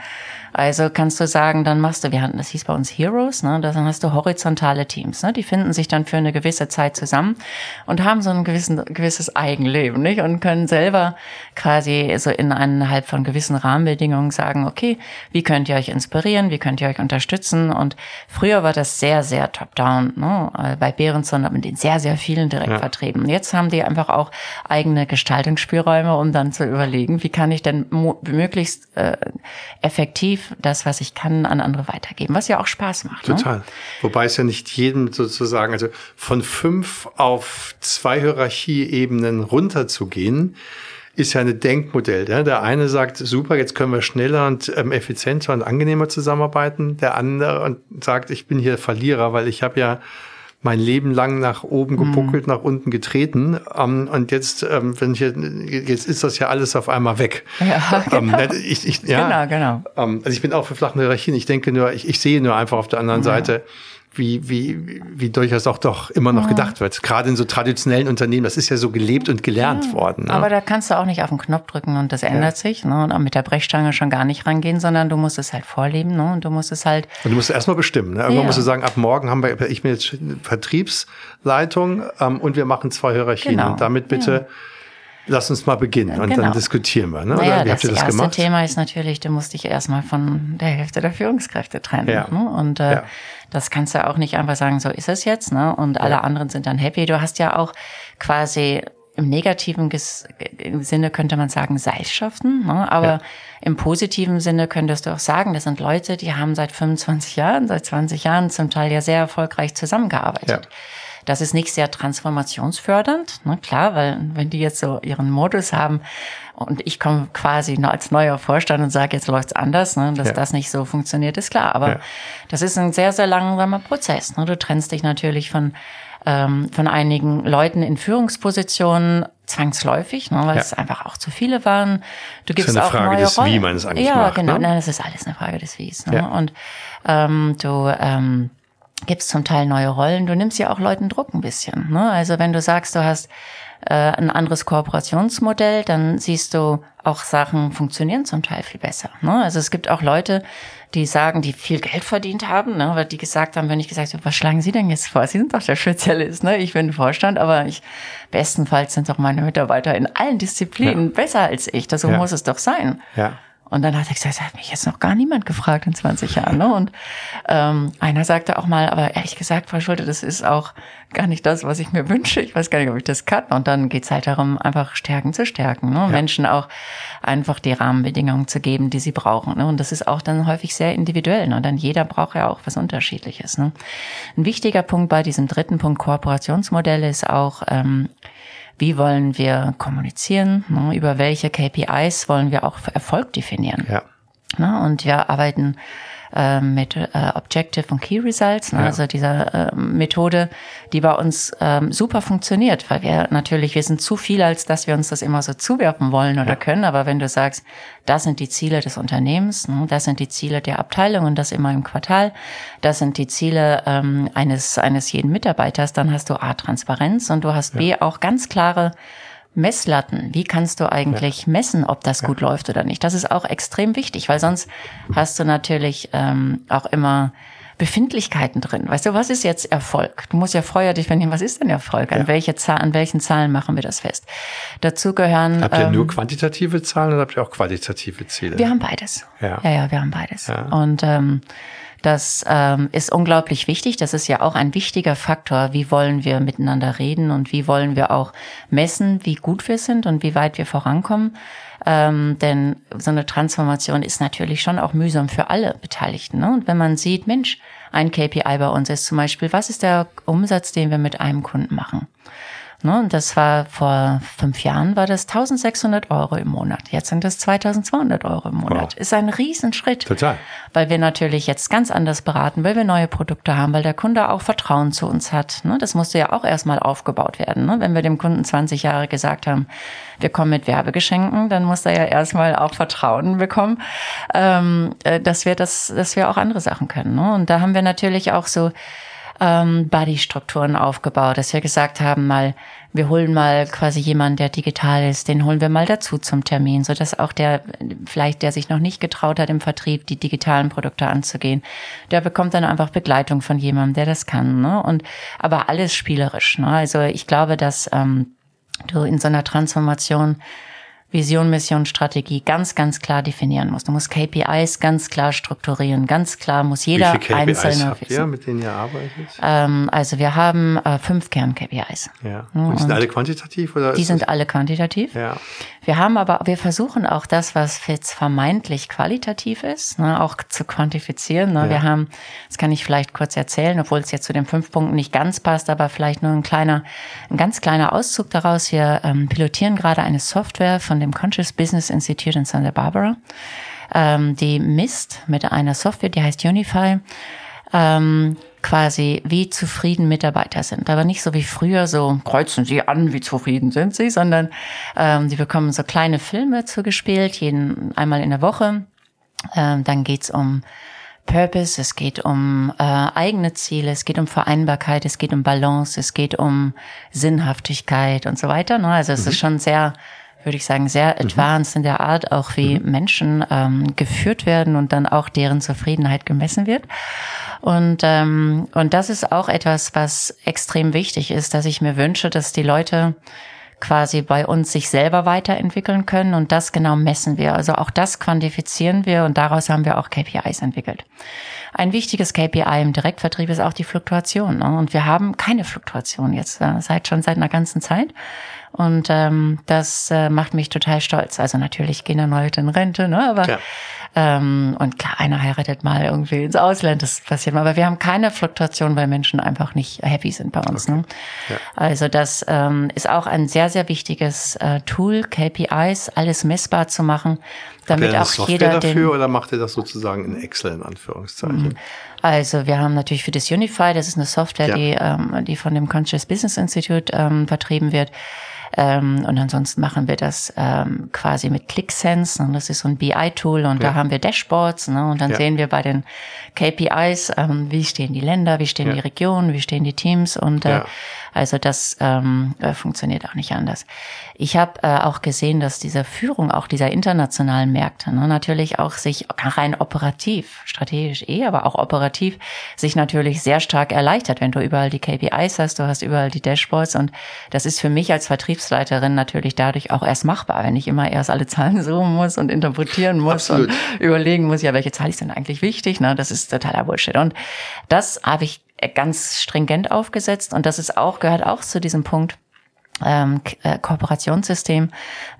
S1: Also kannst du sagen, dann machst du, wir hatten, das hieß bei uns Heroes, ne? dann hast du horizontale Teams. Ne? Die finden sich dann für eine gewisse Zeit zusammen und haben so ein gewissen, gewisses Eigenleben, nicht? Und können selber quasi so innerhalb von gewissen Rahmenbedingungen sagen, okay, wie könnt ihr euch inspirieren, wie könnt ihr euch unterstützen? Und früher war das sehr, sehr top-down, ne? Äh, bei Behrenson mit den sehr, sehr vielen direkt ja. vertrieben. Jetzt haben die einfach auch eigene Gestaltungsspielräume, um dann zu überlegen, wie kann ich denn möglichst äh, effektiv das, was ich kann, an andere weitergeben, was ja auch Spaß macht.
S3: Ne? Total. Ne? Wobei es ja nicht jedem sozusagen, also von fünf auf zwei Hierarchieebenen runterzugehen, ist ja ein Denkmodell. Ja? Der eine sagt, super, jetzt können wir schneller und ähm, effizienter und angenehmer zusammenarbeiten. Der andere sagt, ich bin hier Verlierer, weil ich habe ja mein Leben lang nach oben mhm. gepuckelt, mhm. nach unten getreten. Ähm, und jetzt, ähm, wenn ich jetzt ist das ja alles auf einmal weg.
S1: Ja,
S3: genau. ich, ich, ja, genau, genau. Also ich bin auch für flache Hierarchien. Ich denke nur, ich, ich sehe nur einfach auf der anderen ja. Seite, wie, wie, wie durchaus auch doch immer noch ja. gedacht wird. Gerade in so traditionellen Unternehmen, das ist ja so gelebt und gelernt ja. worden. Ne?
S1: Aber da kannst du auch nicht auf den Knopf drücken und das ändert ja. sich. Ne? Und auch mit der Brechstange schon gar nicht rangehen, sondern du musst es halt vorleben ne? und du musst es halt.
S3: Und du musst erstmal bestimmen. Ne? Irgendwann musst du sagen, ab morgen haben wir, ich bin jetzt Vertriebsleitung ähm, und wir machen zwei Hierarchien. Genau. Und damit bitte Lass uns mal beginnen und genau. dann diskutieren wir. Ne?
S1: Naja, Oder das, das erste gemacht? Thema ist natürlich, du musst dich erstmal von der Hälfte der Führungskräfte trennen. Ja. Ne? Und äh, ja. das kannst du auch nicht einfach sagen, so ist es jetzt. Ne? Und alle ja. anderen sind dann happy. Du hast ja auch quasi im negativen Sinne könnte man sagen Seilschaften, ne? aber ja. im positiven Sinne könntest du auch sagen, das sind Leute, die haben seit 25 Jahren, seit 20 Jahren zum Teil ja sehr erfolgreich zusammengearbeitet. Ja. Das ist nicht sehr transformationsfördernd, ne, klar, weil wenn die jetzt so ihren Modus haben und ich komme quasi als neuer Vorstand und sage, jetzt läuft's anders, ne, dass ja. das nicht so funktioniert, ist klar. Aber ja. das ist ein sehr, sehr langsamer Prozess. Ne. Du trennst dich natürlich von ähm, von einigen Leuten in Führungspositionen zwangsläufig, ne, weil ja. es einfach auch zu viele waren. Du gibst das ist eine
S3: auch Frage
S1: neue
S3: des
S1: Rollen.
S3: Wie man es eigentlich
S1: ja,
S3: macht.
S1: Genau.
S3: Ne?
S1: Nein, das ist alles eine Frage des Wies. Ne? Ja. Und ähm, du ähm, gibst zum Teil neue Rollen. Du nimmst ja auch Leuten Druck ein bisschen. Ne? Also wenn du sagst, du hast äh, ein anderes Kooperationsmodell, dann siehst du auch Sachen funktionieren zum Teil viel besser. Ne? Also es gibt auch Leute, die sagen, die viel Geld verdient haben, ne? weil die gesagt haben, wenn ich gesagt habe, was schlagen Sie denn jetzt vor? Sie sind doch der Spezialist, ne? Ich bin Vorstand, aber ich bestenfalls sind doch meine Mitarbeiter in allen Disziplinen ja. besser als ich. Das so ja. muss es doch sein.
S3: Ja.
S1: Und dann hat er gesagt, das hat mich jetzt noch gar niemand gefragt in 20 Jahren. Ne? Und ähm, einer sagte auch mal, aber ehrlich gesagt, Frau Schulte, das ist auch gar nicht das, was ich mir wünsche. Ich weiß gar nicht, ob ich das kann. Und dann geht's halt darum, einfach Stärken zu stärken. Ne? Ja. Menschen auch einfach die Rahmenbedingungen zu geben, die sie brauchen. Ne? Und das ist auch dann häufig sehr individuell. Ne? Und dann jeder braucht ja auch was Unterschiedliches. Ne? Ein wichtiger Punkt bei diesem dritten Punkt Kooperationsmodelle ist auch, ähm, wie wollen wir kommunizieren, ne, über welche KPIs wollen wir auch Erfolg definieren. Ja. Ne, und wir arbeiten äh, mit äh, Objective und Key Results, ne, ja. also dieser äh, Methode, die bei uns ähm, super funktioniert, weil wir natürlich, wir sind zu viel, als dass wir uns das immer so zuwerfen wollen oder ja. können. Aber wenn du sagst, das sind die Ziele des Unternehmens, ne, das sind die Ziele der Abteilung und das immer im Quartal, das sind die Ziele ähm, eines, eines jeden Mitarbeiters, dann hast du A, Transparenz und du hast ja. B, auch ganz klare Messlatten. Wie kannst du eigentlich ja. messen, ob das gut ja. läuft oder nicht? Das ist auch extrem wichtig, weil sonst hast du natürlich ähm, auch immer Befindlichkeiten drin. Weißt du, was ist jetzt Erfolg? Du musst ja vorher definieren, was ist denn Erfolg? An ja. welche Zahl, an welchen Zahlen machen wir das fest? Dazu gehören.
S3: Habt ihr ähm, nur quantitative Zahlen oder habt ihr auch qualitative Ziele?
S1: Wir haben beides. Ja, ja, ja wir haben beides. Ja. Und ähm, das ähm, ist unglaublich wichtig. Das ist ja auch ein wichtiger Faktor. Wie wollen wir miteinander reden und wie wollen wir auch messen, wie gut wir sind und wie weit wir vorankommen. Ähm, denn so eine Transformation ist natürlich schon auch mühsam für alle Beteiligten. Ne? Und wenn man sieht, Mensch, ein KPI bei uns ist zum Beispiel, was ist der Umsatz, den wir mit einem Kunden machen? Ne, und das war vor fünf Jahren war das 1600 Euro im Monat. Jetzt sind das 2200 Euro im Monat. Wow. Ist ein Riesenschritt. Total. Weil wir natürlich jetzt ganz anders beraten, weil wir neue Produkte haben, weil der Kunde auch Vertrauen zu uns hat. Ne, das musste ja auch erstmal aufgebaut werden. Ne? Wenn wir dem Kunden 20 Jahre gesagt haben, wir kommen mit Werbegeschenken, dann muss er ja erstmal auch Vertrauen bekommen, ähm, äh, dass wir das, dass wir auch andere Sachen können. Ne? Und da haben wir natürlich auch so ähm, Buddy-Strukturen aufgebaut, dass wir gesagt haben, mal, wir holen mal quasi jemanden, der digital ist, den holen wir mal dazu zum Termin, so dass auch der, vielleicht der sich noch nicht getraut hat, im Vertrieb die digitalen Produkte anzugehen, der bekommt dann einfach Begleitung von jemandem, der das kann. Ne? Und aber alles spielerisch. Ne? Also ich glaube, dass ähm, du in so einer Transformation Vision, Mission, Strategie ganz, ganz klar definieren musst. Du musst KPIs ganz klar strukturieren. Ganz klar muss jeder Wie viele KPIs einzelne
S3: habt ihr, mit denen ihr arbeitet?
S1: Ähm, also wir haben äh, fünf Kern-KPIs.
S3: Ja. Und die sind alle quantitativ oder?
S1: Die sind alle quantitativ. Ja. Wir haben aber, wir versuchen auch das, was jetzt vermeintlich qualitativ ist, ne, auch zu quantifizieren. Ne. Ja. Wir haben, das kann ich vielleicht kurz erzählen, obwohl es jetzt zu den fünf Punkten nicht ganz passt, aber vielleicht nur ein kleiner, ein ganz kleiner Auszug daraus. Wir ähm, pilotieren gerade eine Software von dem Conscious Business Institute in Santa Barbara, ähm, die misst mit einer Software, die heißt Unify, ähm, quasi, wie zufrieden Mitarbeiter sind. Aber nicht so wie früher, so kreuzen sie an, wie zufrieden sind sie, sondern ähm, sie bekommen so kleine Filme zugespielt, jeden einmal in der Woche. Ähm, dann geht's um Purpose, es geht um äh, eigene Ziele, es geht um Vereinbarkeit, es geht um Balance, es geht um Sinnhaftigkeit und so weiter. Ne? Also es mhm. ist schon sehr würde ich sagen, sehr mhm. advanced in der Art, auch wie mhm. Menschen ähm, geführt werden und dann auch deren Zufriedenheit gemessen wird. Und, ähm, und das ist auch etwas, was extrem wichtig ist, dass ich mir wünsche, dass die Leute quasi bei uns sich selber weiterentwickeln können und das genau messen wir. Also auch das quantifizieren wir und daraus haben wir auch KPIs entwickelt. Ein wichtiges KPI im Direktvertrieb ist auch die Fluktuation. Ne? Und wir haben keine Fluktuation jetzt äh, seit schon seit einer ganzen Zeit. Und ähm, das äh, macht mich total stolz. Also natürlich gehen dann Leute in Rente, ne? aber ja. ähm, und klar, einer heiratet mal irgendwie ins Ausland, das passiert mal. Aber wir haben keine Fluktuation, weil Menschen einfach nicht happy sind bei uns. Okay. Ne? Ja. Also das ähm, ist auch ein sehr, sehr wichtiges äh, Tool, KPIs, alles messbar zu machen, damit auch Software jeder
S3: dafür den, oder macht ihr das sozusagen in Excel in Anführungszeichen? Mhm.
S1: Also wir haben natürlich für das Unify, das ist eine Software, ja. die, ähm, die von dem Conscious Business Institute ähm, vertrieben wird. Ähm, und ansonsten machen wir das ähm, quasi mit ClickSense. Und das ist so ein BI-Tool und ja. da haben wir Dashboards. Ne? Und dann ja. sehen wir bei den KPIs, ähm, wie stehen die Länder, wie stehen ja. die Regionen, wie stehen die Teams. Und äh, also das ähm, äh, funktioniert auch nicht anders. Ich habe äh, auch gesehen, dass diese Führung auch dieser internationalen Märkte ne, natürlich auch sich rein operativ, strategisch eh, aber auch operativ sich natürlich sehr stark erleichtert, wenn du überall die KPIs hast, du hast überall die Dashboards und das ist für mich als Vertrieb Vertriebsleiterin natürlich dadurch auch erst machbar, wenn ich immer erst alle Zahlen suchen muss und interpretieren muss Absolut. und überlegen muss, ja, welche Zahl ist denn eigentlich wichtig? Ne? Das ist totaler Bullshit. Und das habe ich ganz stringent aufgesetzt und das ist auch, gehört auch zu diesem Punkt, ähm, äh, Kooperationssystem,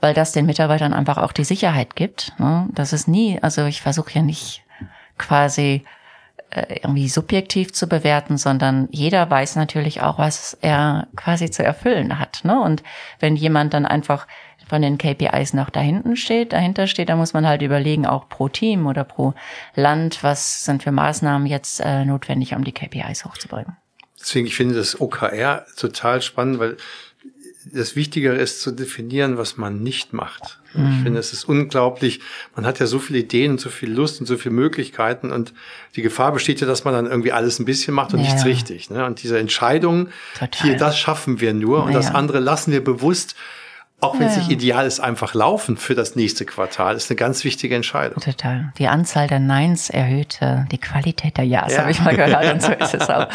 S1: weil das den Mitarbeitern einfach auch die Sicherheit gibt. Ne? Das ist nie, also ich versuche ja nicht quasi irgendwie subjektiv zu bewerten, sondern jeder weiß natürlich auch, was er quasi zu erfüllen hat. Ne? Und wenn jemand dann einfach von den KPIs noch dahinten steht, dahinter steht, dann muss man halt überlegen, auch pro Team oder pro Land, was sind für Maßnahmen jetzt äh, notwendig, um die KPIs hochzubringen.
S3: Deswegen, ich finde das OKR total spannend, weil das Wichtigere ist zu definieren, was man nicht macht. Mhm. Ich finde, es ist unglaublich. Man hat ja so viele Ideen und so viel Lust und so viele Möglichkeiten und die Gefahr besteht ja, dass man dann irgendwie alles ein bisschen macht und ja. nichts richtig. Ne? Und diese Entscheidung, Total. hier, das schaffen wir nur und ja. das andere lassen wir bewusst auch wenn es nicht ideal ist, einfach laufen für das nächste Quartal, ist eine ganz wichtige Entscheidung.
S1: Total. Die Anzahl der Neins erhöht äh, die Qualität der Ja's, ja. habe ich mal gehört, und so ist es auch.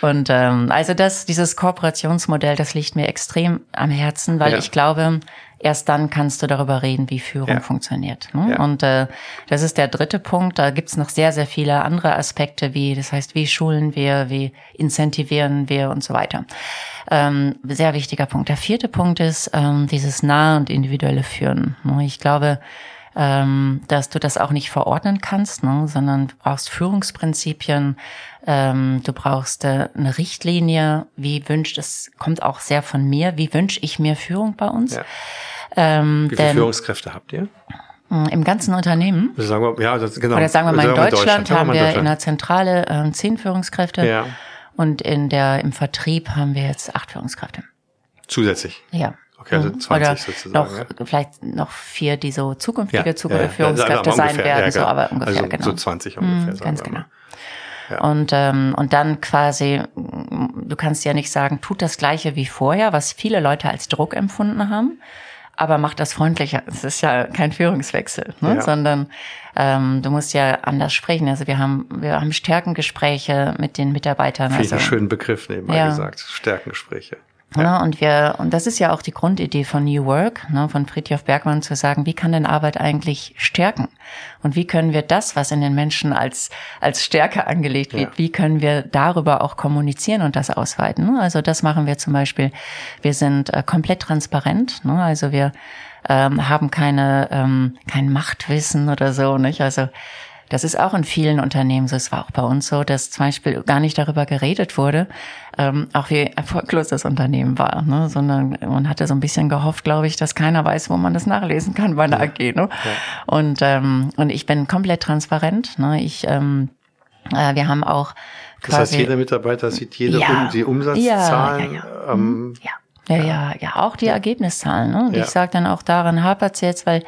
S1: Und ähm, also das, dieses Kooperationsmodell, das liegt mir extrem am Herzen, weil ja. ich glaube, erst dann kannst du darüber reden, wie Führung ja. funktioniert. Ne? Ja. Und äh, das ist der dritte Punkt. Da gibt's noch sehr, sehr viele andere Aspekte, wie das heißt, wie schulen wir, wie incentivieren wir und so weiter. Ähm, sehr wichtiger Punkt. Der vierte Punkt ist ähm, dieses nahe und individuelle Führen. Ne? Ich glaube, ähm, dass du das auch nicht verordnen kannst, ne, sondern du brauchst Führungsprinzipien, ähm, du brauchst äh, eine Richtlinie, wie wünscht, es kommt auch sehr von mir, wie wünsche ich mir Führung bei uns. Ja.
S3: Ähm, wie viele denn, Führungskräfte habt ihr?
S1: Hm, Im ganzen Unternehmen.
S3: Also sagen wir, ja, das, genau.
S1: Oder sagen wir mal in Deutschland, Deutschland haben wir in der Zentrale äh, zehn Führungskräfte ja. und in der im Vertrieb haben wir jetzt acht Führungskräfte.
S3: Zusätzlich.
S1: Ja.
S3: Okay, also 20 Oder sozusagen.
S1: Noch, ja. Vielleicht noch vier, die so zukünftige ja, Führungskräfte ja, sein ungefähr, werden, so aber ungefähr,
S3: also
S1: genau.
S3: So 20 ungefähr.
S1: Mhm, ganz genau. Und, ähm, und dann quasi, du kannst ja nicht sagen, tut das Gleiche wie vorher, was viele Leute als Druck empfunden haben, aber macht das freundlicher. Es ist ja kein Führungswechsel, ne? Sondern ähm, du musst ja anders sprechen. Also wir haben, wir haben Stärkengespräche mit den Mitarbeitern.
S3: Finde
S1: also,
S3: schönen Begriff nebenbei gesagt. Stärkengespräche.
S1: Ja. Ne, und wir, und das ist ja auch die Grundidee von New Work, ne, von Friedhof Bergmann zu sagen, wie kann denn Arbeit eigentlich stärken? Und wie können wir das, was in den Menschen als, als Stärke angelegt wird, ja. wie können wir darüber auch kommunizieren und das ausweiten? Ne? Also das machen wir zum Beispiel. Wir sind äh, komplett transparent, ne? also wir ähm, haben keine, ähm, kein Machtwissen oder so, nicht? Also das ist auch in vielen Unternehmen so. Es war auch bei uns so, dass zum Beispiel gar nicht darüber geredet wurde, ähm, auch wie erfolglos das Unternehmen war, ne? sondern man hatte so ein bisschen gehofft, glaube ich, dass keiner weiß, wo man das nachlesen kann bei der ja. AG. Ne? Ja. Und, ähm, und ich bin komplett transparent. Ne? Ich, ähm, äh, wir haben auch
S3: Das heißt, jeder Mitarbeiter sieht jede ja, um, die Umsatzzahlen. Ja, ja, ja. Ähm,
S1: mhm. ja. Ja, ja, ja, auch die Ergebniszahlen. Ne? Und ja. ich sage dann auch, daran hapert jetzt, weil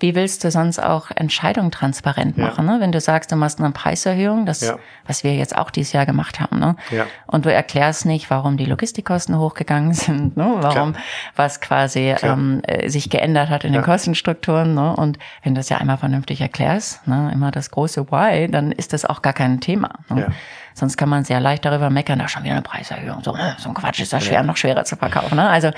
S1: wie willst du sonst auch Entscheidungen transparent machen? Ja. Ne? Wenn du sagst, du machst eine Preiserhöhung, das, ja. was wir jetzt auch dieses Jahr gemacht haben, ne? ja. und du erklärst nicht, warum die Logistikkosten hochgegangen sind, ne? warum Klar. was quasi ähm, äh, sich geändert hat in den Kostenstrukturen. Ne? Und wenn du das ja einmal vernünftig erklärst, ne? immer das große Why, dann ist das auch gar kein Thema. Ne? Ja. Sonst kann man sehr leicht darüber meckern, da schon wieder eine Preiserhöhung. So, äh, so ein Quatsch ist das schwer, ja. noch schwerer zu verkaufen. Ne? Also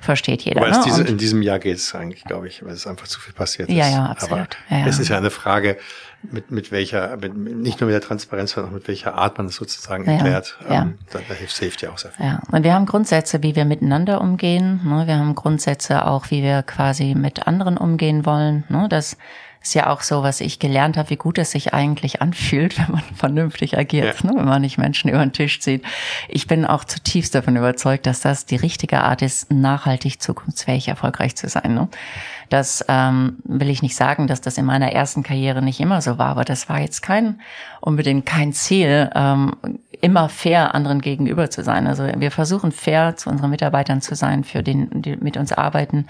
S1: versteht jeder.
S3: Aber
S1: ne?
S3: diese, in diesem Jahr geht es eigentlich, glaube ich, weil es einfach zu viel passiert ist.
S1: Ja, ja, absolut.
S3: Aber
S1: ja, ja.
S3: es ist ja eine Frage, mit, mit welcher, mit, nicht nur mit der Transparenz, sondern auch mit welcher Art man es sozusagen erklärt. Ja, ähm, da, da hilft, hilft ja auch sehr viel.
S1: Ja, und wir haben Grundsätze, wie wir miteinander umgehen. Ne? Wir haben Grundsätze auch, wie wir quasi mit anderen umgehen wollen. Ne? Das ist ja auch so, was ich gelernt habe, wie gut es sich eigentlich anfühlt, wenn man vernünftig agiert, ja. ne? wenn man nicht Menschen über den Tisch zieht. Ich bin auch zutiefst davon überzeugt, dass das die richtige Art ist, nachhaltig zukunftsfähig erfolgreich zu sein. Ne? Das ähm, will ich nicht sagen, dass das in meiner ersten Karriere nicht immer so war, aber das war jetzt kein unbedingt kein Ziel, ähm, immer fair anderen gegenüber zu sein. Also wir versuchen fair zu unseren Mitarbeitern zu sein, für den, die mit uns arbeiten.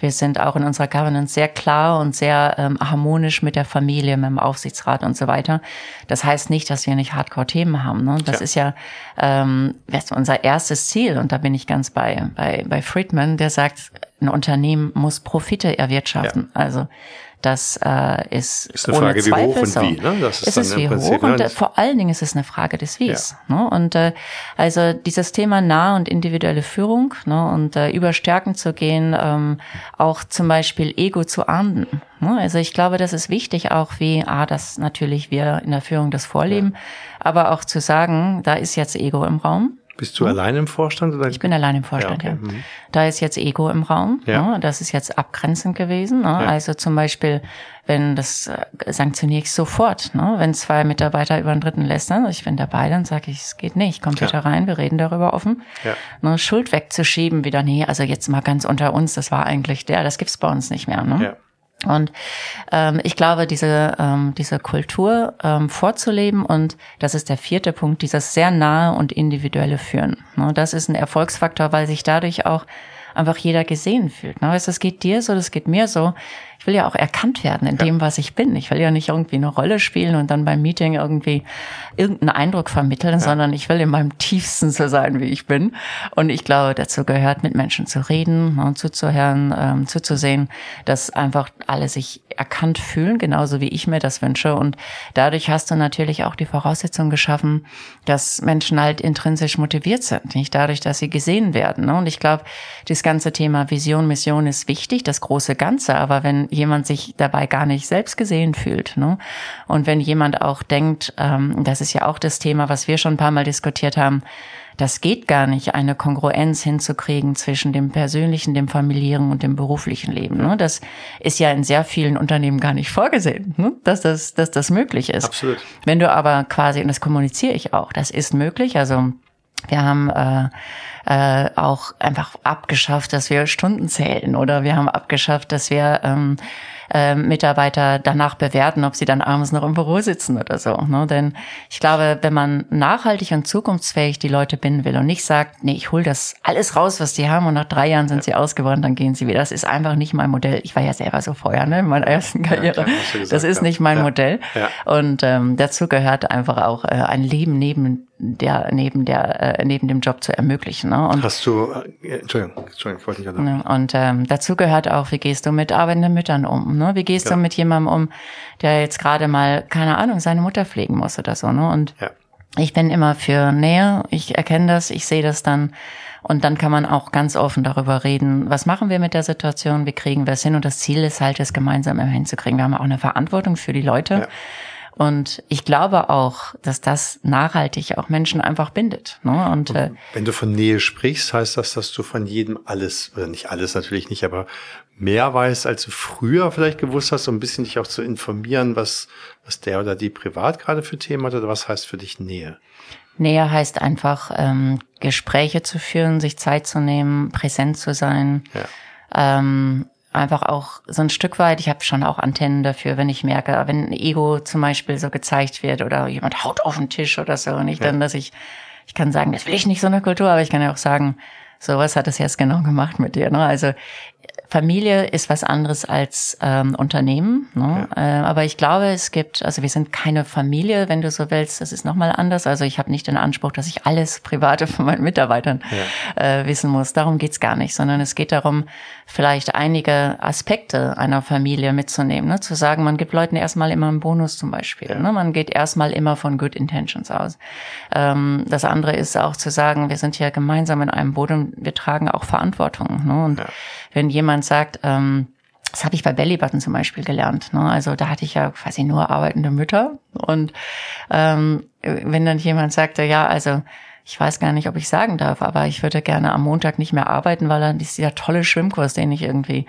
S1: Wir sind auch in unserer Governance sehr klar und sehr ähm, harmonisch mit der Familie, mit dem Aufsichtsrat und so weiter. Das heißt nicht, dass wir nicht Hardcore-Themen haben. Ne? Das ja. ist ja ähm, unser erstes Ziel und da bin ich ganz bei, bei, bei Friedman, der sagt, ein Unternehmen muss Profite erwirtschaften. Ja. Also Das äh, ist,
S3: ist eine Frage
S1: Zweifel
S3: wie hoch
S1: so.
S3: und wie. Ne? Das ist
S1: es ist wie
S3: Prinzip,
S1: hoch und
S3: ne?
S1: äh, vor allen Dingen ist es eine Frage des Wies. Ne? Und äh, also dieses Thema nah und individuelle Führung ne? und äh, über Stärken zu gehen, ähm, auch zum Beispiel Ego zu ahnden. Ne? Also ich glaube, das ist wichtig auch, wie, ah, dass natürlich wir in der Führung das vorleben, aber auch zu sagen, da ist jetzt Ego im Raum.
S3: Bist du allein im Vorstand? Oder?
S1: Ich bin allein im Vorstand, ja.
S3: Ja, okay. Mhm.
S1: Da ist jetzt Ego im Raum.
S3: Ja.
S1: Ne? Das ist jetzt abgrenzend gewesen. Ne?
S3: Ja.
S1: Also zum Beispiel, wenn das äh, sanktioniere ich sofort. Ne? Wenn zwei Mitarbeiter über einen Dritten lästern, ich bin dabei, dann sage ich, es geht nicht. Kommt
S3: Ja.
S1: bitte rein, wir reden darüber offen.
S3: Ja.
S1: Ne? Schuld wegzuschieben, wieder, nee, also jetzt mal ganz unter uns, das war eigentlich der, das gibt's bei uns nicht mehr. Ne?
S3: Ja.
S1: Und ähm, ich glaube, diese, ähm, diese Kultur ähm, vorzuleben und das ist der vierte Punkt, dieses sehr nahe und individuelle Führen. Ne, das ist ein Erfolgsfaktor, weil sich dadurch auch einfach jeder gesehen fühlt. Ne? Weißt, du, es geht dir so, das geht mir so. Ich will ja auch erkannt werden in dem, was ich bin. Ich will ja nicht irgendwie eine Rolle spielen und dann beim Meeting irgendwie irgendeinen Eindruck vermitteln, sondern ich will in meinem tiefsten so sein, wie ich bin. Und ich glaube, dazu gehört, mit Menschen zu reden und zuzuhören, ähm, zuzusehen, dass einfach alle sich erkannt fühlen, genauso wie ich mir das wünsche. Und dadurch hast du natürlich auch die Voraussetzung geschaffen, dass Menschen halt intrinsisch motiviert sind, nicht dadurch, dass sie gesehen werden. Ne? Und ich glaube, das ganze Thema Vision, Mission ist wichtig, das große Ganze. Aber wenn jemand sich dabei gar nicht selbst gesehen fühlt, ne? und wenn jemand auch denkt, ähm, das ist ja auch das Thema, was wir schon ein paar Mal diskutiert haben, das geht gar nicht, eine Kongruenz hinzukriegen zwischen dem persönlichen, dem familiären und dem beruflichen Leben. Ne? Das ist ja in sehr vielen Unternehmen gar nicht vorgesehen, ne? dass, das, dass das möglich ist.
S3: Absolut.
S1: Wenn du aber quasi, und das kommuniziere ich auch, das ist möglich, also wir haben äh, äh, auch einfach abgeschafft, dass wir Stunden zählen oder wir haben abgeschafft, dass wir ähm, äh, Mitarbeiter danach bewerten, ob sie dann abends noch im Büro sitzen oder so. Ne? Denn ich glaube, wenn man nachhaltig und zukunftsfähig die Leute binden will und nicht sagt, nee, ich hole das alles raus, was die haben und nach drei Jahren sind sie ausgebrannt, dann gehen sie wieder. Das ist einfach nicht mein Modell. Ich war ja selber so vorher, ne, in meiner ersten Karriere.
S3: klar, hast du gesagt,
S1: das ist
S3: ja.
S1: nicht mein
S3: Ja.
S1: Modell.
S3: Ja.
S1: Und ähm, dazu gehört einfach auch äh, ein Leben neben der neben der äh, neben dem Job zu ermöglichen. Ne? Und
S3: Hast du, äh, Entschuldigung, Entschuldigung, ich wollte nicht.
S1: Ne? Und ähm, dazu gehört auch, wie gehst du mit arbeitenden Müttern um? Ne? Wie gehst
S3: Ja.
S1: du mit jemandem um, der jetzt gerade mal, keine Ahnung, seine Mutter pflegen muss oder so. Ne? Und
S3: Ja.
S1: ich bin immer für Nähe, ich erkenne das, ich sehe das dann. Und dann kann man auch ganz offen darüber reden, was machen wir mit der Situation, wie kriegen wir es hin. Und das Ziel ist halt, es gemeinsam immer hinzukriegen. Wir haben auch eine Verantwortung für die Leute.
S3: Ja.
S1: Und ich glaube auch, dass das nachhaltig auch Menschen einfach bindet. Ne? Und äh,
S3: Wenn du von Nähe sprichst, heißt das, dass du von jedem alles, oder nicht alles natürlich nicht, aber mehr weißt, als du früher vielleicht gewusst hast, um ein bisschen dich auch zu informieren, was, was der oder die privat gerade für Themen hat, oder was heißt für dich Nähe?
S1: Nähe heißt einfach, ähm, Gespräche zu führen, sich Zeit zu nehmen, präsent zu sein.
S3: Ja.
S1: Ähm, einfach auch so ein Stück weit, ich habe schon auch Antennen dafür, wenn ich merke, wenn ein Ego zum Beispiel so gezeigt wird oder jemand haut auf den Tisch oder so, nicht dann, dass ich, ich kann sagen, das will ich nicht so eine Kultur, aber ich kann ja auch sagen, so was hat es jetzt genau gemacht mit dir. Ne? Also Familie ist was anderes als ähm, Unternehmen. Ne? Äh, aber ich glaube, es gibt, also wir sind keine Familie, wenn du so willst. Das ist nochmal anders. Also ich habe nicht den Anspruch, dass ich alles Private von meinen Mitarbeitern äh, wissen muss. Darum geht's gar nicht, sondern es geht darum, vielleicht einige Aspekte einer Familie mitzunehmen. Ne? Zu sagen, man gibt Leuten erstmal immer einen Bonus zum Beispiel. Ne? Man geht erstmal immer von Good Intentions aus. Ähm, das andere ist auch zu sagen, wir sind hier gemeinsam in einem Boot und wir tragen auch Verantwortung. Ne? Und
S3: Ja.
S1: wenn jemand sagt, ähm, das habe ich bei Bellybutton zum Beispiel gelernt. Ne? Also da hatte ich ja quasi nur arbeitende Mütter. Und ähm, wenn dann jemand sagte, ja, also ich weiß gar nicht, ob ich sagen darf, aber ich würde gerne am Montag nicht mehr arbeiten, weil dann ist dieser tolle Schwimmkurs, den ich irgendwie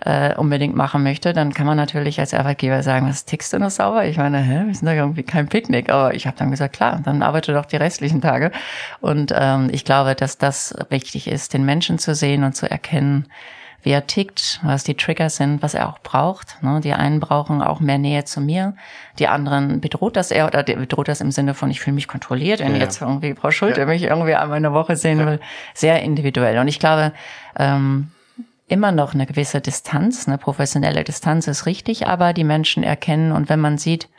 S1: äh, unbedingt machen möchte, dann kann man natürlich als Arbeitgeber sagen, was tickst du noch sauber? Ich meine, hä, wir sind doch irgendwie kein Picknick. Aber ich habe dann gesagt, klar, dann arbeite doch die restlichen Tage. Und ähm, ich glaube, dass das wichtig ist, den Menschen zu sehen und zu erkennen, wie er tickt, was die Trigger sind, was er auch braucht. Ne? Die einen brauchen auch mehr Nähe zu mir, die anderen bedroht das er oder der bedroht das im Sinne von, ich fühle mich kontrolliert, wenn
S3: Ja.
S1: jetzt irgendwie Frau Schulte
S3: Ja.
S1: mich irgendwie einmal in der Woche sehen will. Sehr individuell. Und ich glaube, ähm, immer noch eine gewisse Distanz, eine professionelle Distanz ist richtig, aber die Menschen erkennen und wenn man sieht,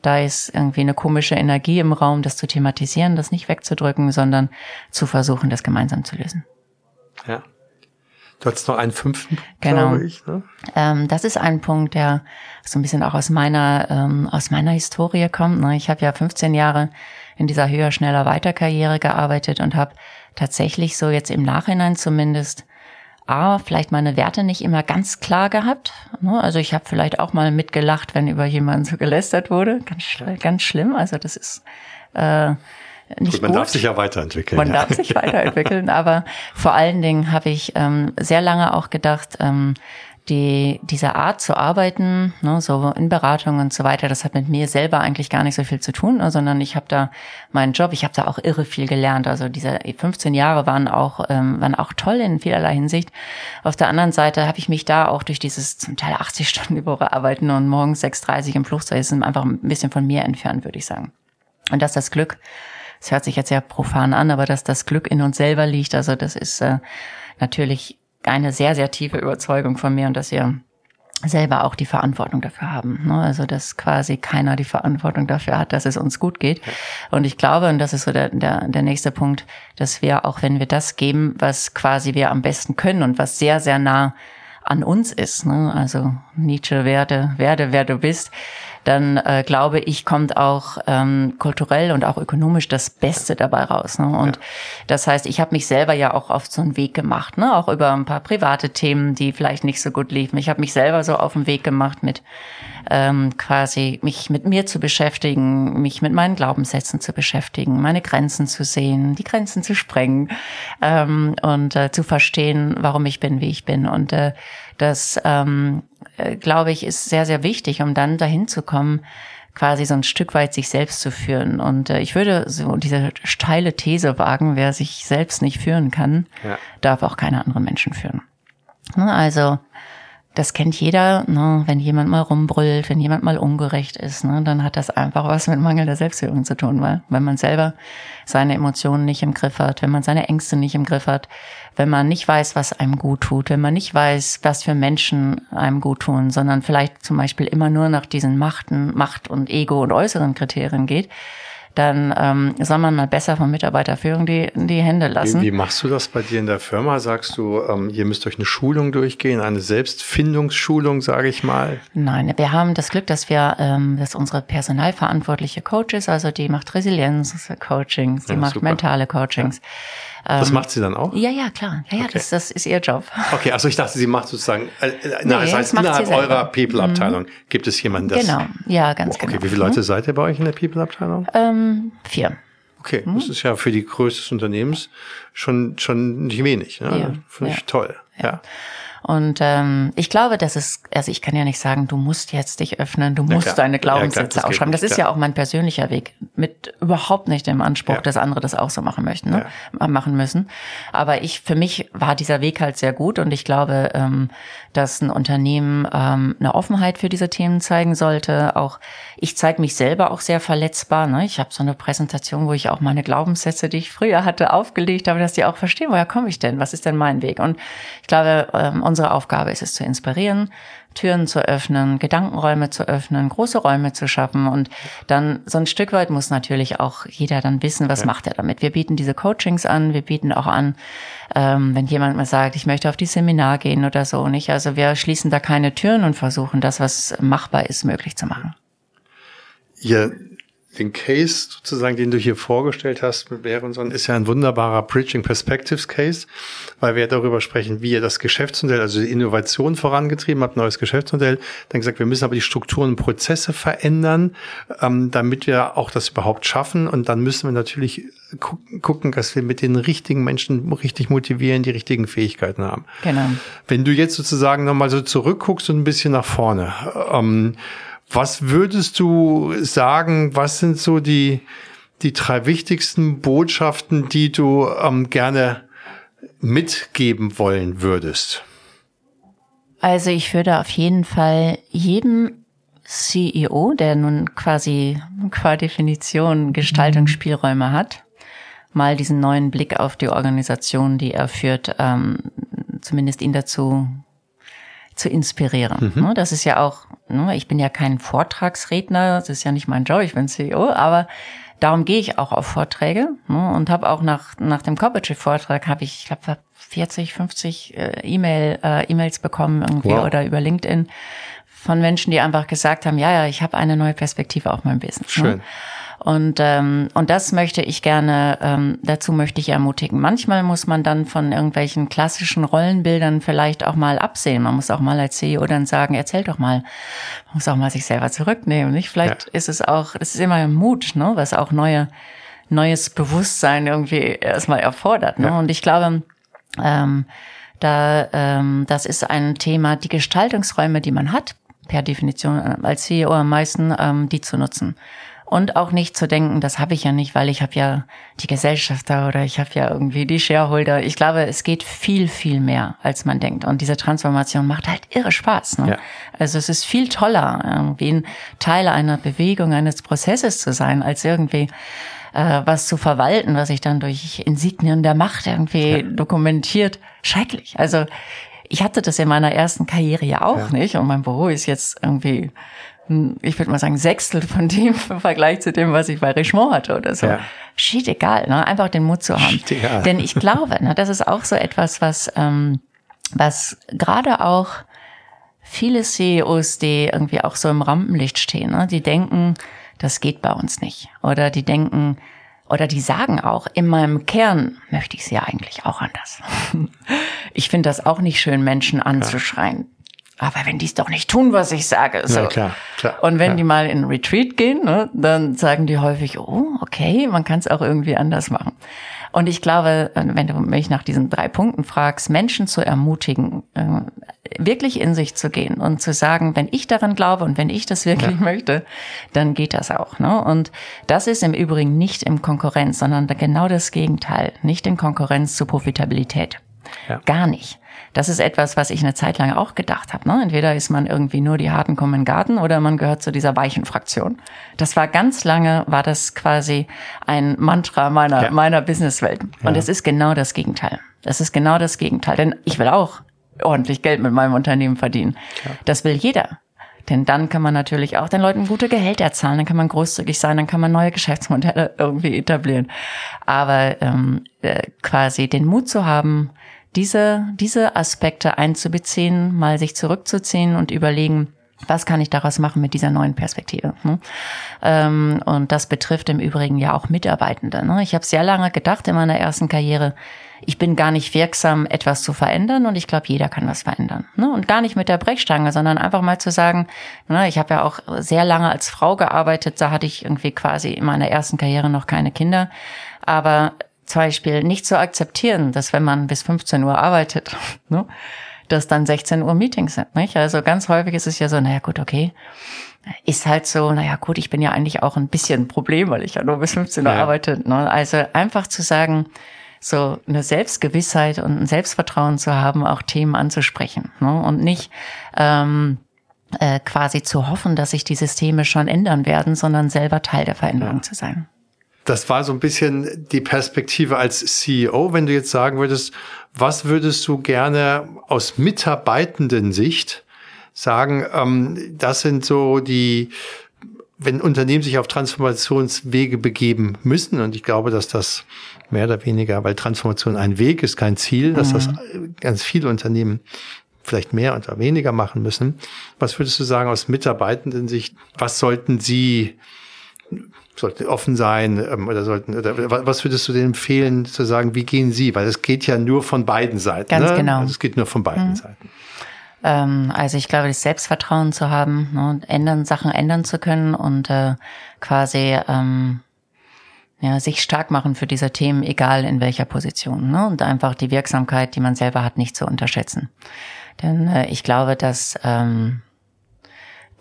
S1: da ist irgendwie eine komische Energie im Raum, das zu thematisieren, das nicht wegzudrücken, sondern zu versuchen, das gemeinsam zu lösen.
S3: Ja. Du hattest noch einen fünften,
S1: genau.
S3: ich. Ne?
S1: Ähm, das ist ein Punkt, der so ein bisschen auch aus meiner ähm, aus meiner Historie kommt. Ne? Ich habe ja 15 Jahre in dieser höher, schneller, weiter Karriere gearbeitet und habe tatsächlich so jetzt im Nachhinein zumindest A, vielleicht meine Werte nicht immer ganz klar gehabt. Ne? Also ich habe vielleicht auch mal mitgelacht, wenn über jemanden so gelästert wurde. Ganz, ganz schlimm. Also das ist äh, nicht gut.
S3: Man
S1: gut.
S3: darf sich ja weiterentwickeln.
S1: Man
S3: ja.
S1: darf sich weiterentwickeln, aber vor allen Dingen habe ich ähm, sehr lange auch gedacht, ähm, die, diese Art zu arbeiten, ne, so in Beratung und so weiter, das hat mit mir selber eigentlich gar nicht so viel zu tun, ne, sondern ich habe da meinen Job, ich habe da auch irre viel gelernt. Also diese 15 Jahre waren auch, ähm, waren auch toll in vielerlei Hinsicht. Auf der anderen Seite habe ich mich da auch durch dieses zum Teil 80 Stunden die Woche arbeiten und morgens 6.30 im Flugzeug ist einfach ein bisschen von mir entfernt, würde ich sagen. Und dass das Glück, es hört sich jetzt sehr profan an, aber dass das Glück in uns selber liegt, also das ist äh, natürlich eine sehr, sehr tiefe Überzeugung von mir und dass wir selber auch die Verantwortung dafür haben. Ne? Also dass quasi keiner die Verantwortung dafür hat, dass es uns gut geht. Und ich glaube, und das ist so der, der, der nächste Punkt, dass wir, auch wenn wir das geben, was quasi wir am besten können und was sehr, sehr nah an uns ist, ne? also Nietzsche, werde, werde, wer du bist, dann äh, glaube ich, kommt auch ähm, kulturell und auch ökonomisch das Beste dabei raus. Ne? Und ja. das heißt, ich habe mich selber ja auch auf so einen Weg gemacht, ne? auch über ein paar private Themen, die vielleicht nicht so gut liefen. Ich habe mich selber so auf den Weg gemacht mit ähm, quasi mich mit mir zu beschäftigen, mich mit meinen Glaubenssätzen zu beschäftigen, meine Grenzen zu sehen, die Grenzen zu sprengen ähm, und äh, zu verstehen, warum ich bin, wie ich bin. Und äh, das, ähm, äh, glaube ich, ist sehr, sehr wichtig, um dann dahin zu kommen, quasi so ein Stück weit sich selbst zu führen. Und äh, ich würde so diese steile These wagen, wer sich selbst nicht führen kann, ja. darf auch keine anderen Menschen führen. Ne, also das kennt jeder, ne? wenn jemand mal rumbrüllt, wenn jemand mal ungerecht ist, ne? dann hat das einfach was mit mangelnder Selbstführung zu tun, weil wenn man selber seine Emotionen nicht im Griff hat, wenn man seine Ängste nicht im Griff hat, wenn man nicht weiß, was einem gut tut, wenn man nicht weiß, was für Menschen einem gut tun, sondern vielleicht zum Beispiel immer nur nach diesen Machten, Macht und Ego und äußeren Kriterien geht, dann ähm, soll man mal besser von Mitarbeiterführung die, die Hände lassen.
S3: Wie, wie machst du das bei dir in der Firma? Sagst du, ähm, ihr müsst euch eine Schulung durchgehen, eine Selbstfindungsschulung, sage ich mal?
S1: Nein, wir haben das Glück, dass wir, ähm, dass unsere personalverantwortliche Coach ist, also die macht Resilienz-Coachings, die ja, macht super. mentale Coachings. Ja.
S3: Das ähm, macht sie dann auch?
S1: Ja, ja, klar. Ja, ja, okay. das, das ist ihr Job.
S3: Okay, also ich dachte, sie macht sozusagen, äh, äh nee, das heißt, das innerhalb eurer People-Abteilung mhm. gibt es jemanden, das...
S1: Genau, ja, ganz
S3: okay,
S1: genau.
S3: Okay, wie viele Leute mhm. seid ihr bei euch in der People-Abteilung?
S1: Ähm, vier.
S3: Okay, mhm. das ist ja für die Größe des Unternehmens schon, schon nicht wenig. Ne?
S1: Ja,
S3: Finde ich
S1: ja.
S3: toll. ja. ja.
S1: Und ähm, ich glaube, das ist, also ich kann ja nicht sagen, du musst jetzt dich öffnen, du musst ja, deine Glaubenssätze ja, klar, ausschreiben. Das ist ja auch mein persönlicher Weg, mit überhaupt nicht dem Anspruch, ja. dass andere das auch so machen möchten, ne? machen müssen. Aber ich, für mich war dieser Weg halt sehr gut und ich glaube, ähm, dass ein Unternehmen ähm, eine Offenheit für diese Themen zeigen sollte. Auch ich zeige mich selber auch sehr verletzbar. Ne? Ich habe so eine Präsentation, wo ich auch meine Glaubenssätze, die ich früher hatte, aufgelegt habe, dass die auch verstehen, woher komme ich denn? Was ist denn mein Weg? Und ich glaube, ähm, unsere Aufgabe ist es zu inspirieren, Türen zu öffnen, Gedankenräume zu öffnen, große Räume zu schaffen. Und dann so ein Stück weit muss natürlich auch jeder dann wissen, was ja. macht er damit. Wir bieten diese Coachings an, wir bieten auch an, ähm, wenn jemand mal sagt, ich möchte auf die Seminar gehen oder so, nicht? Also wir schließen da keine Türen und versuchen das, was machbar ist, möglich zu machen.
S3: Ihr den Case sozusagen, den du hier vorgestellt hast mit Behrenson, ist ja ein wunderbarer Bridging Perspectives Case, weil wir darüber sprechen, wie ihr das Geschäftsmodell, also die Innovation vorangetrieben habt, neues Geschäftsmodell, dann gesagt, wir müssen aber die Strukturen und Prozesse verändern, ähm, damit wir auch das überhaupt schaffen und dann müssen wir natürlich gu gucken, dass wir mit den richtigen Menschen richtig motivieren, die richtigen Fähigkeiten haben.
S1: Genau.
S3: Wenn du jetzt sozusagen nochmal so zurückguckst und ein bisschen nach vorne, ähm, was würdest du sagen, was sind so die, die drei wichtigsten Botschaften, die du ähm, gerne mitgeben wollen würdest?
S1: Also ich würde auf jeden Fall jedem CEO, der nun quasi qua Definition Gestaltungsspielräume hat, mal diesen neuen Blick auf die Organisation, die er führt, ähm, zumindest ihn dazu zu inspirieren. Mhm. Ne, das ist ja auch, ich bin ja kein Vortragsredner, das ist ja nicht mein Job, ich bin CEO, aber darum gehe ich auch auf Vorträge ne, und habe auch nach, nach dem Corporate-Vortrag habe ich, ich glaube, 40, 50 äh, E-Mail, äh, E-Mails bekommen irgendwie wow. oder über LinkedIn von Menschen, die einfach gesagt haben, ja, ja, ich habe eine neue Perspektive auf mein Business. Ne.
S3: Schön. Ne?
S1: Und, ähm, und das möchte ich gerne, ähm, dazu möchte ich ermutigen. Manchmal muss man dann von irgendwelchen klassischen Rollenbildern vielleicht auch mal absehen. Man muss auch mal als CEO dann sagen, erzähl doch mal. Man muss auch mal sich selber zurücknehmen. Nicht? Vielleicht ja. ist es auch, es ist immer Mut, ne? was auch neue, neues Bewusstsein irgendwie erstmal erfordert. Ne? Ja. Und ich glaube, ähm, da, ähm, das ist ein Thema, die Gestaltungsräume, die man hat, per Definition äh, als CEO am meisten, ähm, die zu nutzen und auch nicht zu denken, das habe ich ja nicht, weil ich habe ja die Gesellschafter oder ich habe ja irgendwie die Shareholder. Ich glaube, es geht viel, viel mehr, als man denkt. Und diese Transformation macht halt irre Spaß. Ne? Ja. Also es ist viel toller, irgendwie ein Teil einer Bewegung, eines Prozesses zu sein, als irgendwie äh, was zu verwalten, was sich dann durch Insignien der Macht irgendwie ja. dokumentiert. Schrecklich. Also ich hatte das in meiner ersten Karriere ja auch ja. nicht und mein Büro ist jetzt irgendwie ich würde mal sagen, Sechstel von dem im Vergleich zu dem, was ich bei Richemont hatte oder so. Ja. Schied egal, ne? einfach den Mut zu haben. Egal. Denn ich glaube, ne, das ist auch so etwas, was, ähm, was gerade auch viele CEOs, die irgendwie auch so im Rampenlicht stehen, ne, die denken, das geht bei uns nicht. Oder die denken, oder die sagen auch, in meinem Kern möchte ich es ja eigentlich auch anders. Ich finde das auch nicht schön, Menschen anzuschreien aber wenn die es doch nicht tun, was ich sage. So.
S3: Ja, klar, klar,
S1: und wenn
S3: klar.
S1: die mal in Retreat gehen, ne, dann sagen die häufig, oh, okay, man kann es auch irgendwie anders machen. Und ich glaube, wenn du mich nach diesen drei Punkten fragst, Menschen zu ermutigen, äh, wirklich in sich zu gehen und zu sagen, wenn ich daran glaube und wenn ich das wirklich ja. möchte, dann geht das auch. Ne? Und das ist im Übrigen nicht im Konkurrenz, sondern genau das Gegenteil, nicht in Konkurrenz zu Profitabilität. Ja. Gar nicht. Das ist etwas, was ich eine Zeit lang auch gedacht habe. Ne? Entweder ist man irgendwie nur die Harten kommen in den Garten oder man gehört zu dieser weichen Fraktion. Das war ganz lange, war das quasi ein Mantra meiner, ja. meiner Businesswelt. Und es ist genau das Gegenteil. Es ist genau das Gegenteil. Denn ich will auch ordentlich Geld mit meinem Unternehmen verdienen. Ja. Das will jeder. Denn dann kann man natürlich auch den Leuten gute Gehälter zahlen, dann kann man großzügig sein, dann kann man neue Geschäftsmodelle irgendwie etablieren. Aber ähm, äh, quasi den Mut zu haben, diese, diese Aspekte einzubeziehen, mal sich zurückzuziehen und überlegen, was kann ich daraus machen mit dieser neuen Perspektive? Ne? Ähm, und das betrifft im Übrigen ja auch Mitarbeitende. Ne? Ich habe sehr lange gedacht in meiner ersten Karriere, ich bin gar nicht wirksam, etwas zu verändern und ich glaube, jeder kann was verändern. Ne? Und gar nicht mit der Brechstange, sondern einfach mal zu sagen, ne, ich habe ja auch sehr lange als Frau gearbeitet, da hatte ich irgendwie quasi in meiner ersten Karriere noch keine Kinder. Aber zum Beispiel nicht zu akzeptieren, dass wenn man bis 15 Uhr arbeitet, ne, dass dann 16 Uhr Meetings sind. Nicht? Also ganz häufig ist es ja so, naja gut, okay, ist halt so, naja gut, ich bin ja eigentlich auch ein bisschen ein Problem, weil ich ja nur bis 15 Uhr ja. arbeite. Ne? Also einfach zu sagen, so eine Selbstgewissheit und ein Selbstvertrauen zu haben, auch Themen anzusprechen ne? und nicht ähm, äh, quasi zu hoffen, dass sich die Systeme schon ändern werden, sondern selber Teil der Veränderung ja. zu sein.
S3: Das war so ein bisschen die Perspektive als CEO. Wenn du jetzt sagen würdest, was würdest du gerne aus mitarbeitenden Sicht sagen, ähm, das sind so die, wenn Unternehmen sich auf Transformationswege begeben müssen, und ich glaube, dass das mehr oder weniger, weil Transformation ein Weg ist, kein Ziel, dass das mhm. ganz viele Unternehmen vielleicht mehr oder weniger machen müssen. Was würdest du sagen aus mitarbeitenden Sicht? Was sollten sie sollten offen sein ähm, oder sollten oder was würdest du denen empfehlen zu sagen, wie gehen sie? Weil es geht ja nur von beiden Seiten.
S1: Ganz ne? genau.
S3: Also es geht nur von beiden mhm. Seiten.
S1: Ähm, also ich glaube, das Selbstvertrauen zu haben ne, und ändern, Sachen ändern zu können und äh, quasi ähm, ja, sich stark machen für diese Themen, egal in welcher Position. Ne? Und einfach die Wirksamkeit, die man selber hat, nicht zu unterschätzen. Denn äh, ich glaube, dass ähm,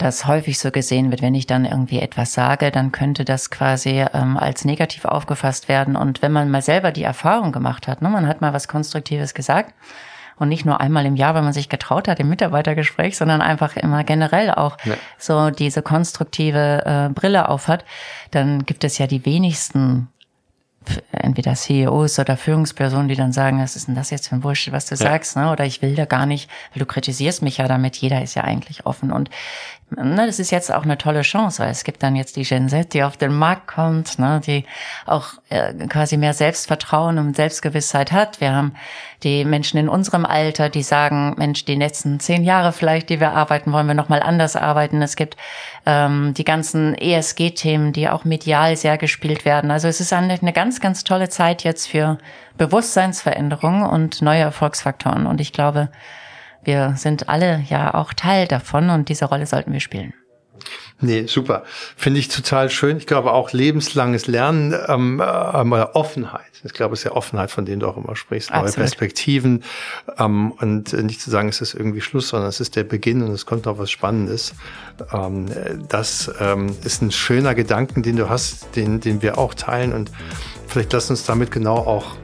S1: das häufig so gesehen wird, wenn ich dann irgendwie etwas sage, dann könnte das quasi ähm, als negativ aufgefasst werden. Und wenn man mal selber die Erfahrung gemacht hat, ne, man hat mal was Konstruktives gesagt und nicht nur einmal im Jahr, weil man sich getraut hat im Mitarbeitergespräch, sondern einfach immer generell auch ja. so diese konstruktive äh, Brille aufhat, dann gibt es ja die wenigsten entweder CEOs oder Führungspersonen, die dann sagen, was ist denn das jetzt für ein Bullshit, was du ja. sagst, ne? oder ich will da gar nicht, weil du kritisierst mich ja damit, jeder ist ja eigentlich offen und ne, das ist jetzt auch eine tolle Chance, weil es gibt dann jetzt die Gen Z, die auf den Markt kommt, ne, die auch äh, quasi mehr Selbstvertrauen und Selbstgewissheit hat. Wir haben die Menschen in unserem Alter, die sagen, Mensch, die letzten zehn Jahre vielleicht, die wir arbeiten, wollen wir nochmal anders arbeiten. Es gibt ähm, die ganzen ESG-Themen, die auch medial sehr gespielt werden. Also es ist eine, eine ganz, ganz tolle Zeit jetzt für Bewusstseinsveränderungen und neue Erfolgsfaktoren. Und ich glaube, wir sind alle ja auch Teil davon und diese Rolle sollten wir spielen.
S3: Nee, super. Finde ich total schön. Ich glaube auch lebenslanges Lernen, ähm, ähm, Offenheit. Ich glaube, es ist ja Offenheit, von denen du auch immer sprichst. Neue Absolut. Perspektiven. Ähm, und nicht zu sagen, es ist irgendwie Schluss, sondern es ist der Beginn und es kommt noch was Spannendes. Ähm, das ähm, ist ein schöner Gedanken, den du hast, den, den wir auch teilen. Und vielleicht lass uns damit genau auch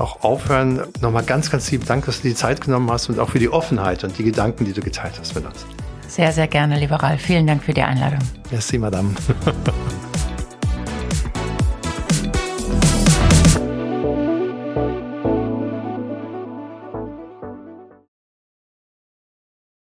S3: auch aufhören. Nochmal ganz, ganz lieben Dank, dass du die Zeit genommen hast und auch für die Offenheit und die Gedanken, die du geteilt hast mit uns.
S1: Sehr, sehr gerne, lieber Ralf. Vielen Dank für die Einladung.
S3: Merci, Madame.